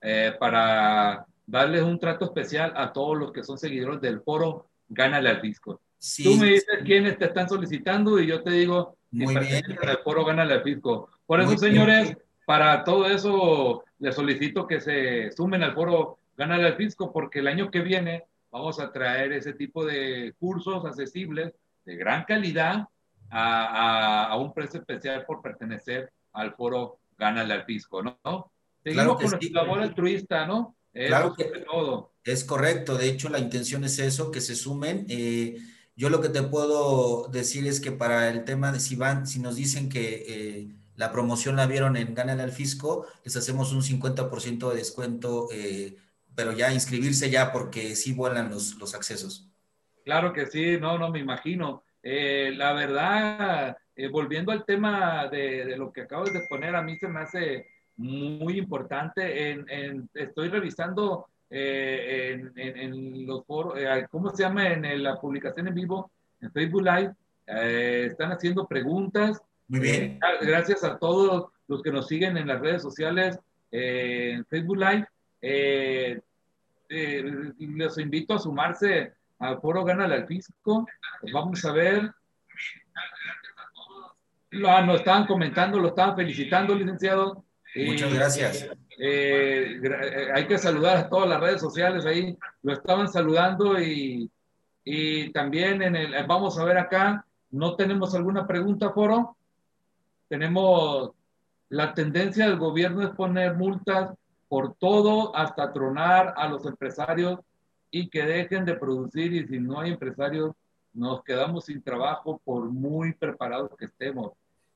eh, para darles un trato especial a todos los que son seguidores del foro Gánale al Fisco. Tú me dices quiénes te están solicitando y yo te digo, muy bien. el foro Gánale al Fisco. Por eso, señores, para todo eso les solicito que se sumen al foro Gánale al Fisco porque el año que viene vamos a traer ese tipo de cursos accesibles de gran calidad a, a un precio especial por pertenecer al foro Gánale al Fisco, ¿no? Seguimos con labor altruista, ¿no? claro que todo. es correcto. De hecho, la intención es eso, que se sumen. Eh, yo lo que te puedo decir es que para el tema de si van, si nos dicen que eh, la promoción la vieron en Gánale al Fisco, les hacemos un 50% de descuento, eh, pero ya inscribirse ya porque sí vuelan los, los accesos. Claro que sí, no, no me imagino. La verdad, volviendo al tema de, de, lo que acabas de poner, a mí se me hace muy importante. En, estoy revisando eh, en, los foros, eh, ¿cómo se llama? En la publicación en vivo, en Facebook Live. Eh, están haciendo preguntas. Muy bien. gracias a todos los que nos siguen en las redes sociales, en Facebook Live. les invito a sumarse al foro Gana al Fisco. vamos a ver. Lo, ah, nos estaban comentando, lo estaban felicitando, licenciado. Muchas gracias. Eh, eh, hay que saludar a todas las redes sociales ahí, lo estaban saludando y, y también en el, vamos a ver acá, ¿no tenemos alguna pregunta, Foro? Tenemos la tendencia del gobierno es poner multas por todo hasta tronar a los empresarios y que dejen de producir y si no hay empresarios nos quedamos sin trabajo por muy preparados que estemos.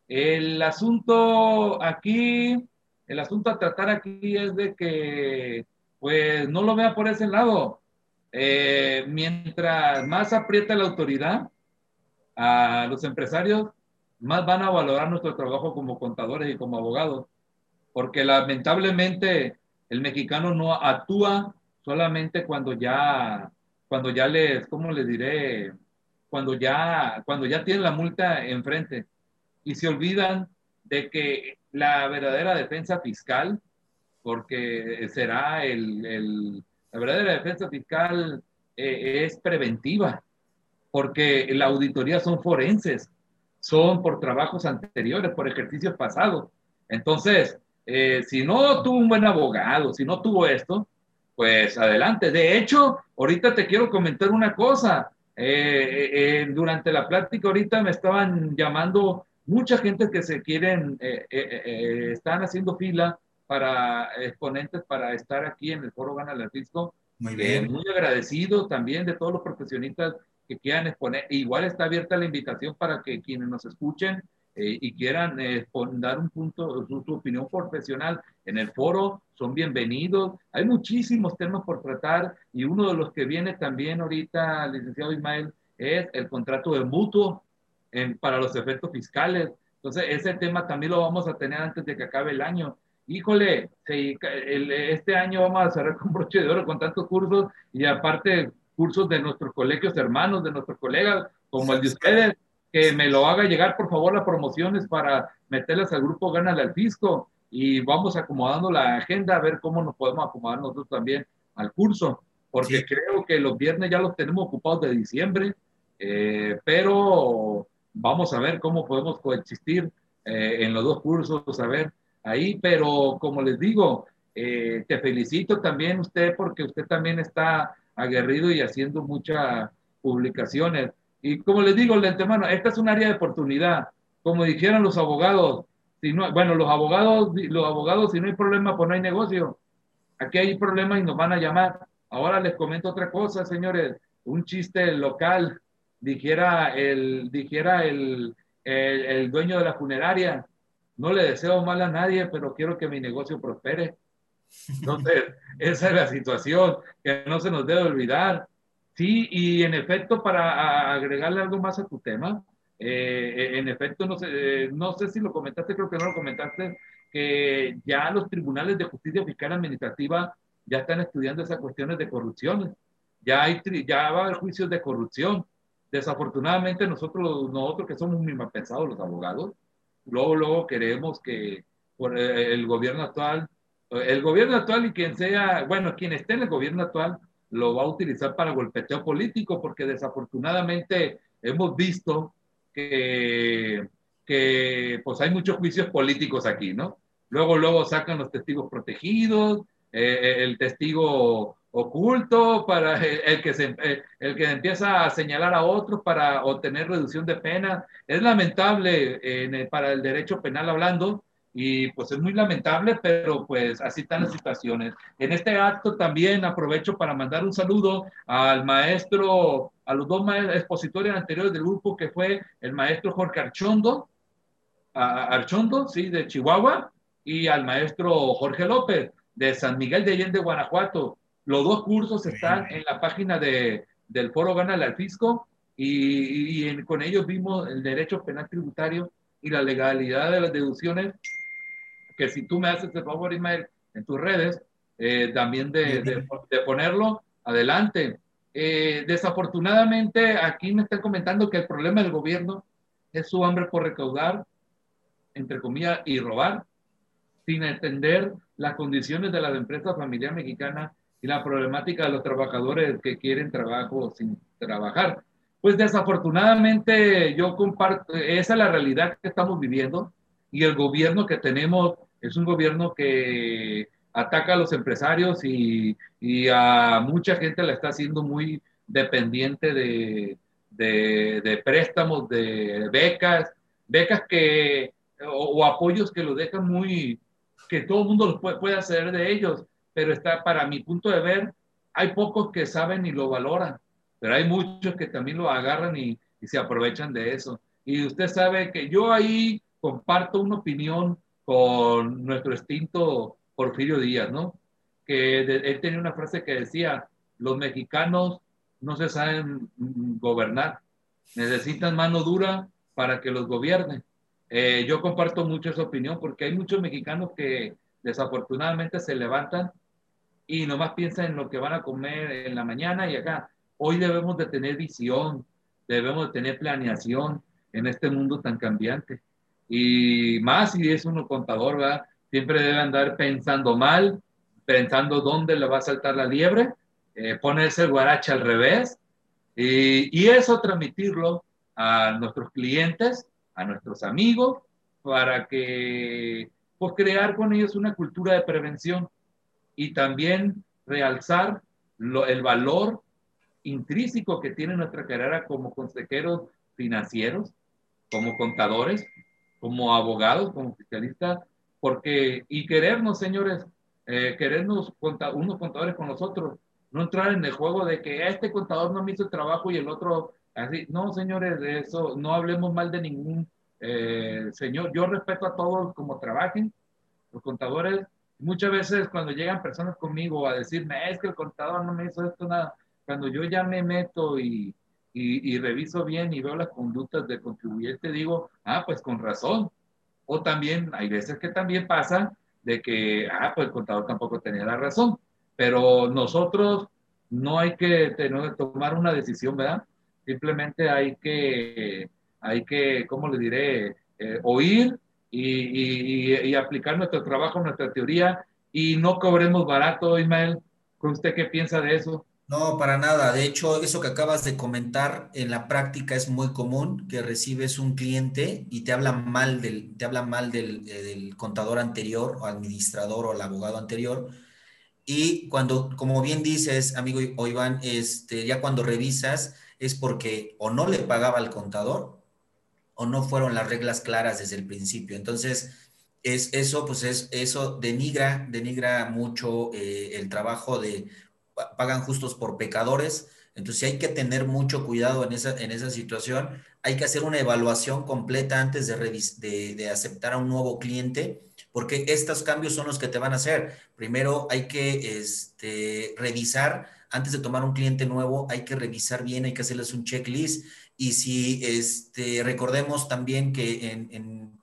El asunto aquí, el asunto a tratar aquí es de que, pues, no lo vea por ese lado. Eh, mientras más aprieta la autoridad a los empresarios, más van a valorar nuestro trabajo como contadores y como abogados, porque lamentablemente el mexicano no actúa solamente cuando ya, cuando ya les, ¿cómo les diré? Cuando ya, cuando ya tienen la multa enfrente y se olvidan de que la verdadera defensa fiscal, porque será el, la verdadera defensa fiscal eh, es preventiva, porque la auditoría son forenses, son por trabajos anteriores, por ejercicios pasados. Entonces, eh, si no tuvo un buen abogado, si no tuvo esto, pues adelante. De hecho, ahorita te quiero comentar una cosa. Eh, durante la plática ahorita me estaban llamando mucha gente que se quieren, están haciendo fila para exponentes para estar aquí en el Foro Gana el Fisco. Muy bien. muy agradecido también de todos los profesionistas que quieran exponer. Igual está abierta la invitación para que quienes nos escuchen eh, y quieran eh, dar un punto, su, opinión profesional en el foro, son bienvenidos. Hay muchísimos temas por tratar y uno de los que viene también ahorita, licenciado Ismael, es el contrato de mutuo en, para los efectos fiscales. Entonces, ese tema también lo vamos a tener antes de que acabe el año. Híjole, este año vamos a cerrar con broche de oro con tantos cursos y aparte cursos de nuestros colegios hermanos, de nuestros colegas, como el de ustedes, que me lo haga llegar, por favor, las promociones para meterlas al grupo Gánale al Fisco. Y vamos acomodando la agenda a ver cómo nos podemos acomodar nosotros también al curso, porque creo que los viernes ya los tenemos ocupados de diciembre, eh, pero vamos a ver cómo podemos coexistir eh, en los dos cursos, a ver ahí, pero como les digo, eh, te felicito también usted porque usted también está aguerrido y haciendo muchas publicaciones. Y como les digo de antemano, esta es un área de oportunidad. Como dijeron los abogados, si no, bueno, los abogados, los abogados, si no hay problema, pues no hay negocio. Aquí hay problema y nos van a llamar. Ahora les comento otra cosa, señores. Un chiste local, dijera el, dijera el, el, el dueño de la funeraria. No le deseo mal a nadie, pero quiero que mi negocio prospere. Entonces, [LAUGHS] esa es la situación que no se nos debe olvidar. Sí, y en efecto, para agregarle algo más a tu tema, eh, en efecto, no sé, no sé si lo comentaste, creo que no lo comentaste, que ya los tribunales de justicia fiscal administrativa ya están estudiando esas cuestiones de corrupción. Ya, hay, ya va a haber juicios de corrupción. Desafortunadamente, nosotros, nosotros que somos muy mal pensados, los abogados, luego, luego queremos que por el gobierno actual el gobierno actual y quien sea, bueno, quien esté en el gobierno actual lo va a utilizar para golpeteo político, porque desafortunadamente hemos visto que, pues hay muchos juicios políticos aquí, ¿no? Luego, luego sacan los testigos protegidos, eh, el testigo oculto para el, que se, el que empieza a señalar a otros para obtener reducción de pena. Es lamentable para el derecho penal hablando y pues es muy lamentable, pero pues así están las situaciones. En este acto también aprovecho para mandar un saludo al maestro, a los dos expositores anteriores del grupo, que fue el maestro Jorge Archondo, Archondo, sí, de Chihuahua, y al maestro Jorge López, de San Miguel de Allende, Guanajuato. Los dos cursos están en la página de, del Foro Gana al Fisco y, y con ellos vimos el derecho penal tributario y la legalidad de las deducciones que si tú me haces el favor, Ismael, en tus redes, eh, también de, de, ponerlo adelante. Eh, desafortunadamente, aquí me están comentando que el problema del gobierno es su hambre por recaudar, entre comillas, y robar, sin entender las condiciones de las empresas familiares mexicanas y la problemática de los trabajadores que quieren trabajo sin trabajar. Pues desafortunadamente yo comparto, esa es la realidad que estamos viviendo y el gobierno que tenemos es un gobierno que ataca a los empresarios y, y a mucha gente la está haciendo muy dependiente de, de, préstamos, de becas, becas que, o, apoyos que lo dejan muy, que todo el mundo los puede, puede hacer de ellos, pero está, para mi punto de ver, hay pocos que saben y lo valoran, pero hay muchos que también lo agarran y, y se aprovechan de eso. Y usted sabe que yo ahí comparto una opinión con nuestro extinto Porfirio Díaz, ¿no? Que él tenía una frase que decía, los mexicanos no se saben gobernar, necesitan mano dura para que los gobierne. Eh, yo comparto mucho esa opinión porque hay muchos mexicanos que desafortunadamente se levantan y nomás piensan en lo que van a comer en la mañana y acá. Hoy debemos de tener visión, debemos de tener planeación en este mundo tan cambiante. Y más si es uno contador, ¿verdad? Siempre debe andar pensando mal, pensando dónde le va a saltar la liebre, eh, ponerse el guarache al revés y, y eso transmitirlo a nuestros clientes a nuestros amigos para que, pues, crear con ellos una cultura de prevención y también realzar lo, el valor intrínseco que tiene nuestra carrera como consejeros financieros, como contadores, como abogados, como fiscalistas, porque, y querernos, señores, eh, querernos unos contadores con nosotros, no entrar en el juego de que este contador no me hizo el trabajo y el otro Así, no, señores, de eso no hablemos mal de ningún eh, señor. Yo respeto a todos como trabajen, los contadores. Muchas veces cuando llegan personas conmigo a decirme, es que el contador no me hizo esto, nada, cuando yo ya me meto y, y, reviso bien y veo las conductas del contribuyente, digo, ah, pues con razón. O también, hay veces que también pasa de que, ah, pues el contador tampoco tenía la razón. Pero nosotros no hay que tener, tomar una decisión, ¿verdad? Simplemente hay que, hay que, ¿cómo le diré? Eh, oír y, y, y, aplicar nuestro trabajo, nuestra teoría y no cobremos barato, Ismael. ¿Usted qué piensa de eso? No, para nada. De hecho, eso que acabas de comentar en la práctica es muy común, que recibes un cliente y te habla mal del, te habla mal del, eh, contador anterior o administrador o el abogado anterior. Y cuando, como bien dices, amigo Iván, este, ya cuando revisas, es porque o no le pagaba al contador o no fueron las reglas claras desde el principio. Entonces, es, eso, pues es, eso denigra, denigra mucho eh, el trabajo de pagan justos por pecadores. Entonces hay que tener mucho cuidado en esa, en esa situación. Hay que hacer una evaluación completa antes de, de, de aceptar a un nuevo cliente, porque estos cambios son los que te van a hacer. Primero hay que este, revisar antes de tomar un cliente nuevo hay que revisar bien, hay que hacerles un checklist. Y si este, recordemos también que en,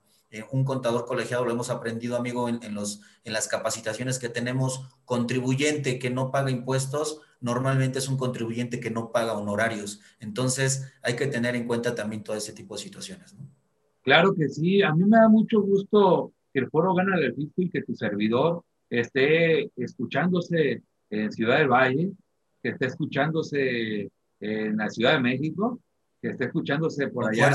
un contador colegiado lo hemos aprendido, amigo, en, los, en las capacitaciones que tenemos, contribuyente que no paga impuestos, normalmente es un contribuyente que no paga honorarios. Entonces hay que tener en cuenta también todo ese tipo de situaciones. Claro que sí, a mí me da mucho gusto que el foro gana el fisco y que tu servidor esté escuchándose en Ciudad del Valle, que esté escuchándose en la Ciudad de México, que esté escuchándose por allá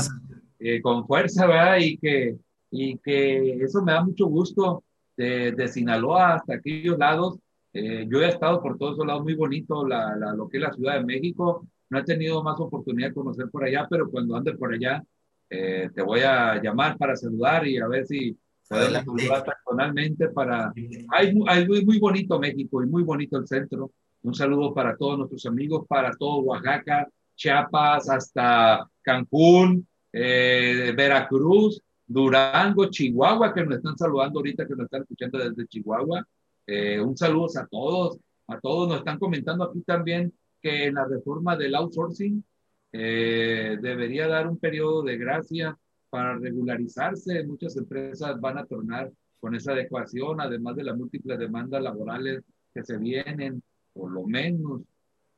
eh, con fuerza, ¿verdad? Y que, y que eso me da mucho gusto de, de Sinaloa hasta aquellos lados. Eh, yo he estado por todos esos lados muy bonito, la, la, lo que es la Ciudad de México. No he tenido más oportunidad de conocer por allá, pero cuando ande por allá, eh, te voy a llamar para saludar y a ver si podemos saludar personalmente para... Hay, hay muy, muy bonito México y muy bonito el centro. Un saludo para todos nuestros amigos, para todo Oaxaca, Chiapas, hasta Cancún, eh, Veracruz, Durango, Chihuahua, que nos están saludando ahorita, que nos están escuchando desde Chihuahua. Eh, un saludo a todos, a todos. Nos están comentando aquí también que en la reforma del outsourcing eh, debería dar un periodo de gracia para regularizarse. Muchas empresas van a tornar con esa adecuación, además de las múltiples demandas laborales que se vienen por lo menos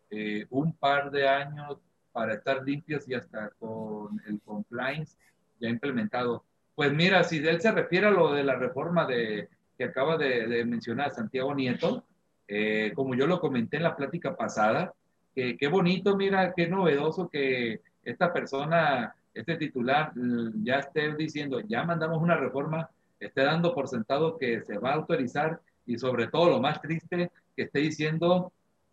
eh, un par de años para estar limpios y hasta con el compliance ya implementado. Pues mira, si él se refiere a lo de la reforma de, que acaba de, mencionar Santiago Nieto, eh, como yo lo comenté en la plática pasada, que qué bonito, mira, qué novedoso que esta persona, este titular, ya esté diciendo, ya mandamos una reforma, esté dando por sentado que se va a autorizar y sobre todo lo más triste, que esté diciendo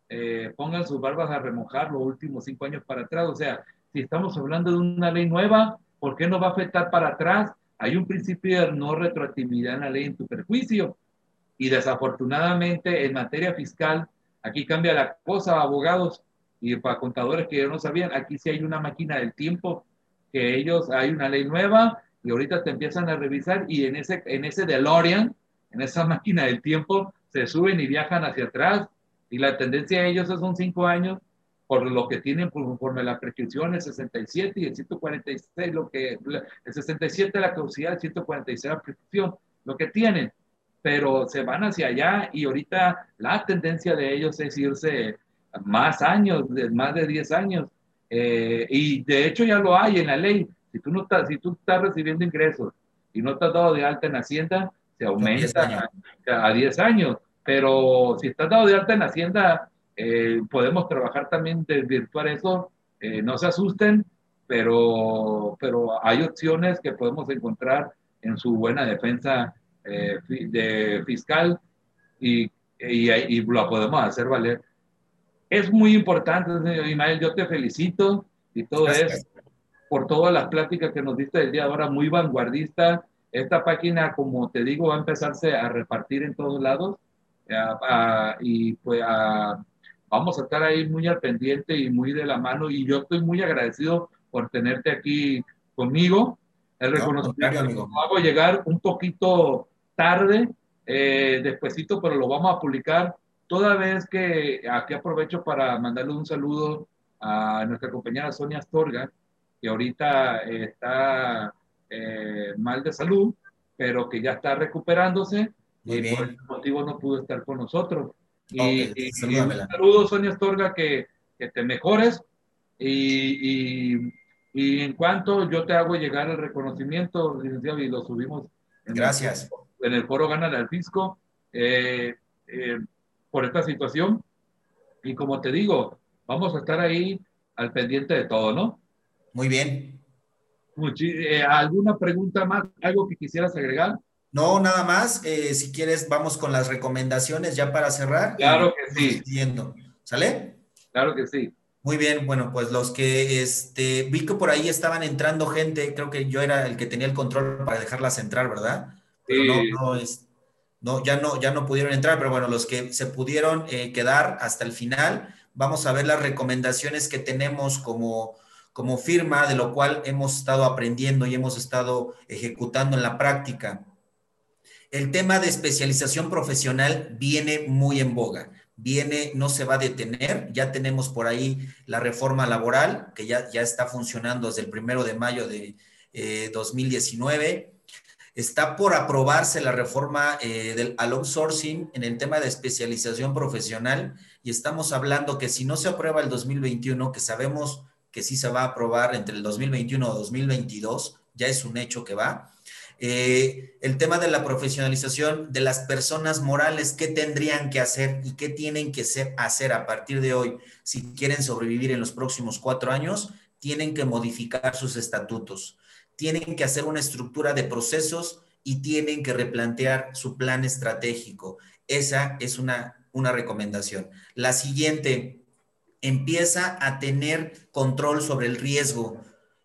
eh, pongan sus barbas a remojar los últimos cinco años para atrás. O sea, si estamos hablando de una ley nueva, ¿por qué no va a afectar para atrás? Hay un principio de no retroactividad en la ley en tu perjuicio. Y desafortunadamente en materia fiscal, aquí cambia la cosa, abogados y para contadores que no sabían, aquí sí hay una máquina del tiempo, que ellos, hay una ley nueva y ahorita te empiezan a revisar y en ese, en ese DeLorean, en esa [LAUGHS] máquina del tiempo, se suben y viajan hacia atrás y la tendencia de ellos son cinco años por lo que tienen conforme la prescripción el 67 y el 146, lo que, el 67 la caducidad, el 146 la prescripción, lo que tienen, pero se van hacia allá y ahorita la tendencia de ellos es irse más años, más de 10 años, eh, y de hecho ya lo hay en la ley, si tú, no estás, si tú estás recibiendo ingresos y no estás dado de alta en Hacienda, se aumenta a, a 10 años, pero si estás dado de alta en Hacienda, eh, podemos trabajar también de virtual eso, eh, no se asusten, pero, pero hay opciones que podemos encontrar en su buena defensa eh, de fiscal y, y, y, lo podemos hacer valer. Es muy importante, señor Imael, yo te felicito y todo eso por todas las pláticas que nos diste el día de ahora, muy vanguardista. Esta página, como te digo, va a empezarse a repartir en todos lados y pues a vamos a estar ahí muy al pendiente y muy de la mano y yo estoy muy agradecido por tenerte aquí conmigo. El reconocimiento lo hago llegar un poquito tarde, eh, despuesito, pero lo vamos a publicar toda vez que aquí aprovecho para mandarle un saludo a nuestra compañera Sonia Astorga, que ahorita está eh, mal de salud, pero que ya está recuperándose y por ese motivo no pudo estar con nosotros. Y, un saludo, Sonia Astorga, que, que te mejores. Y, y, en cuanto yo te hago llegar el reconocimiento, licenciado, y lo subimos. En Gracias. El, en el foro Gana al Fisco, eh, eh, por esta situación. Y como te digo, vamos a estar ahí al pendiente de todo, ¿no? Muy bien. Eh, ¿Alguna pregunta más? ¿Algo que quisieras agregar? No, nada más. Eh, si quieres, vamos con las recomendaciones ya para cerrar. Claro que sí. ¿Sale? Claro que sí. Muy bien, bueno, pues los que este, vi que por ahí estaban entrando gente, creo que yo era el que tenía el control para dejarlas entrar, ¿verdad? Pero no, no es, no, ya no, ya no pudieron entrar, pero bueno, los que se pudieron eh, quedar hasta el final, vamos a ver las recomendaciones que tenemos como, como firma, de lo cual hemos estado aprendiendo y hemos estado ejecutando en la práctica el tema de especialización profesional viene muy en boga, viene, no se va a detener, ya tenemos por ahí la reforma laboral que ya, ya está funcionando desde el primero de mayo de 2019. Eh, está por aprobarse la reforma eh, del al outsourcing en el tema de especialización profesional. Y estamos hablando que si no se aprueba el 2021, que sabemos que sí se va a aprobar entre el 2021 o 2022, ya es un hecho que va, eh, el tema de la profesionalización de las personas morales, qué tendrían que hacer y qué tienen que hacer a partir de hoy si quieren sobrevivir en los próximos cuatro años, tienen que modificar sus estatutos, tienen que hacer una estructura de procesos y tienen que replantear su plan estratégico. Esa es una, una recomendación. La siguiente, empieza a tener control sobre el riesgo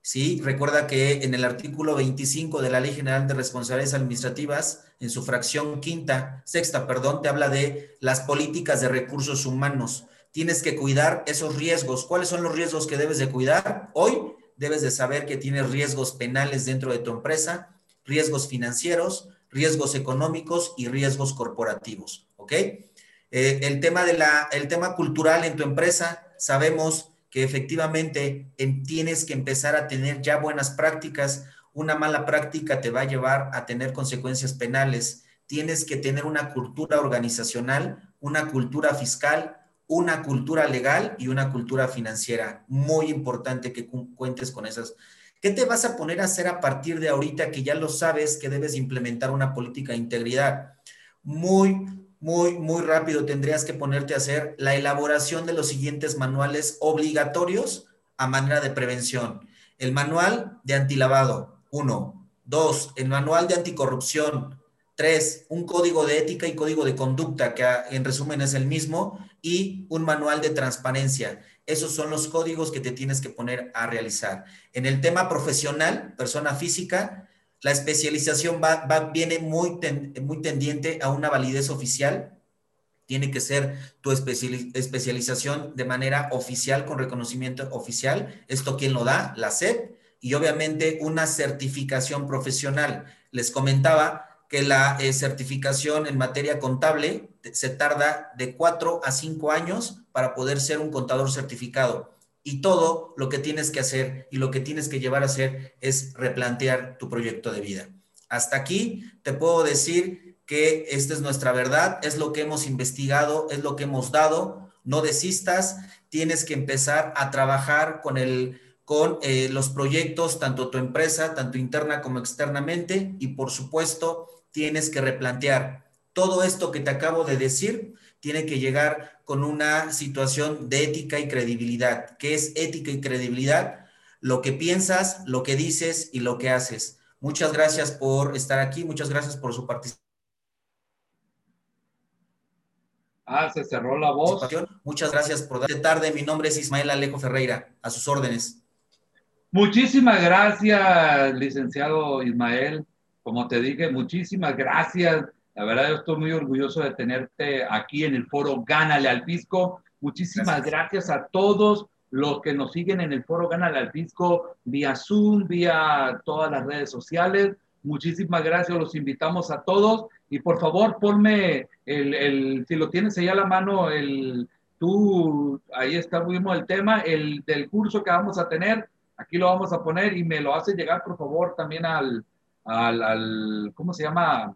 ¿sí? Recuerda que en el artículo 25 de la Ley General de Responsabilidades Administrativas, en su fracción quinta, sexta, perdón, te habla de las políticas de recursos humanos. Tienes que cuidar esos riesgos. ¿Cuáles son los riesgos que debes de cuidar? Hoy debes de saber que tienes riesgos penales dentro de tu empresa, riesgos financieros, riesgos económicos y riesgos corporativos, ¿ok? Eh, el, tema de la, el tema cultural en tu empresa, sabemos que efectivamente tienes que empezar a tener ya buenas prácticas. Una mala práctica te va a llevar a tener consecuencias penales. Tienes que tener una cultura organizacional, una cultura fiscal, una cultura legal y una cultura financiera. Muy importante que cuentes con esas. ¿Qué te vas a poner a hacer a partir de ahorita que ya lo sabes que debes implementar una política de integridad? Muy, muy, muy rápido tendrías que ponerte a hacer la elaboración de los siguientes manuales obligatorios a manera de prevención. El manual de antilavado, uno. Dos, el manual de anticorrupción. Tres, un código de ética y código de conducta, que en resumen es el mismo, y un manual de transparencia. Esos son los códigos que te tienes que poner a realizar. En el tema profesional, persona física, la especialización va, viene muy, muy tendiente a una validez oficial. Tiene que ser tu especialización de manera oficial, con reconocimiento oficial. ¿Esto quién lo da? La SEP. y obviamente una certificación profesional. Les comentaba que la eh, certificación en materia contable se tarda de cuatro a cinco años para poder ser un contador certificado. Y todo lo que tienes que hacer y lo que tienes que llevar a hacer es replantear tu proyecto de vida. Hasta aquí te puedo decir que esta es nuestra verdad, es lo que hemos investigado, es lo que hemos dado. No desistas, tienes que empezar a trabajar con el con eh, los proyectos, tanto tu empresa, tanto interna como externamente, y por supuesto, tienes que replantear todo esto que te acabo de decir, tiene que llegar con una situación de ética y credibilidad. ¿Qué es ética y credibilidad? Lo que piensas, lo que dices y lo que haces. Muchas gracias por estar aquí, muchas gracias por su participación. Ah, se cerró la voz. Muchas gracias por dar tarde. Mi nombre es Ismael Alejo Ferreira. A sus órdenes. Muchísimas gracias, licenciado Ismael. Como te dije, muchísimas gracias. La verdad, yo estoy muy orgulloso de tenerte aquí en el foro Gánale al Fisco. Muchísimas gracias, a todos los que nos siguen en el foro Gánale al Fisco vía Zoom, vía todas las redes sociales. Muchísimas gracias, los invitamos a todos. Y por favor, ponme el, el si lo tienes ahí a la mano, el, tú, ahí está mismo el tema, el del curso que vamos a tener Aquí lo vamos a poner y me lo hace llegar, por favor, también al, al, al ¿cómo se llama?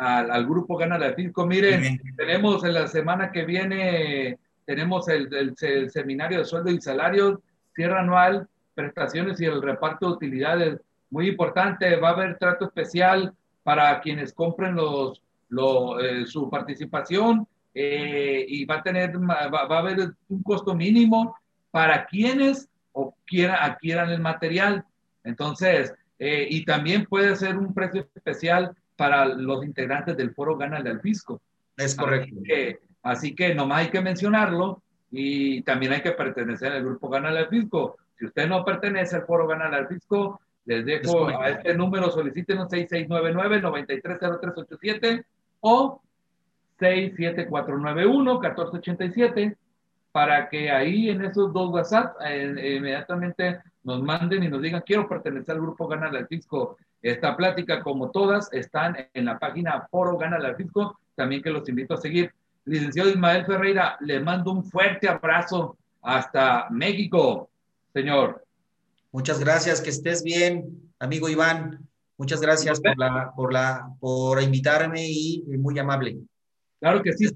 Al, al grupo Gana la Fisco. Miren, tenemos en la semana que viene, tenemos el, el, seminario de sueldo y salarios, cierre anual, prestaciones y el reparto de utilidades. Muy importante, va a haber trato especial para quienes compren los, lo, eh, su participación eh, y va a tener, va, va, a haber un costo mínimo para quienes o quiera, adquieran el material. Entonces, eh, y también puede ser un precio especial para los integrantes del foro Gana al Fisco. Es correcto. Así que, así que nomás hay que mencionarlo y también hay que pertenecer al grupo Gana al Fisco. Si usted no pertenece al foro Gana al Fisco, les dejo a este número, solicítenos 6699-930387 o 67491-1487 para que ahí en esos dos WhatsApp eh, inmediatamente nos manden y nos digan, quiero pertenecer al grupo Gana al Fisco. Esta plática, como todas, están en la página Foro Gana al Fisco, también que los invito a seguir. Licenciado Ismael Ferreira, le mando un fuerte abrazo hasta México, señor. Muchas gracias, que estés bien, amigo Iván. Muchas gracias por la, por la, por invitarme y muy amable. Claro que sí,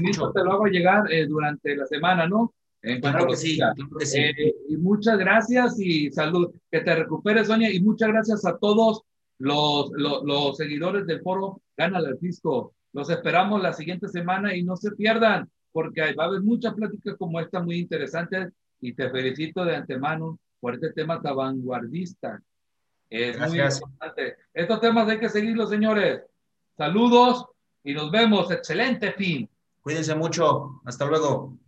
mucho. te lo hago llegar eh, durante la semana, ¿no? En claro que sí, claro que sí. Eh, y muchas gracias y salud. Que te recuperes, Sonia, y muchas gracias a todos los, los, los seguidores del foro Gana el Fisco. Los esperamos la siguiente semana y no se pierdan, porque va a haber muchas pláticas como esta muy interesantes y te felicito de antemano por este tema tan vanguardista. Es muy importante. Estos temas hay que seguirlos, señores. Saludos y nos vemos. Excelente fin. Cuídense mucho. Hasta luego.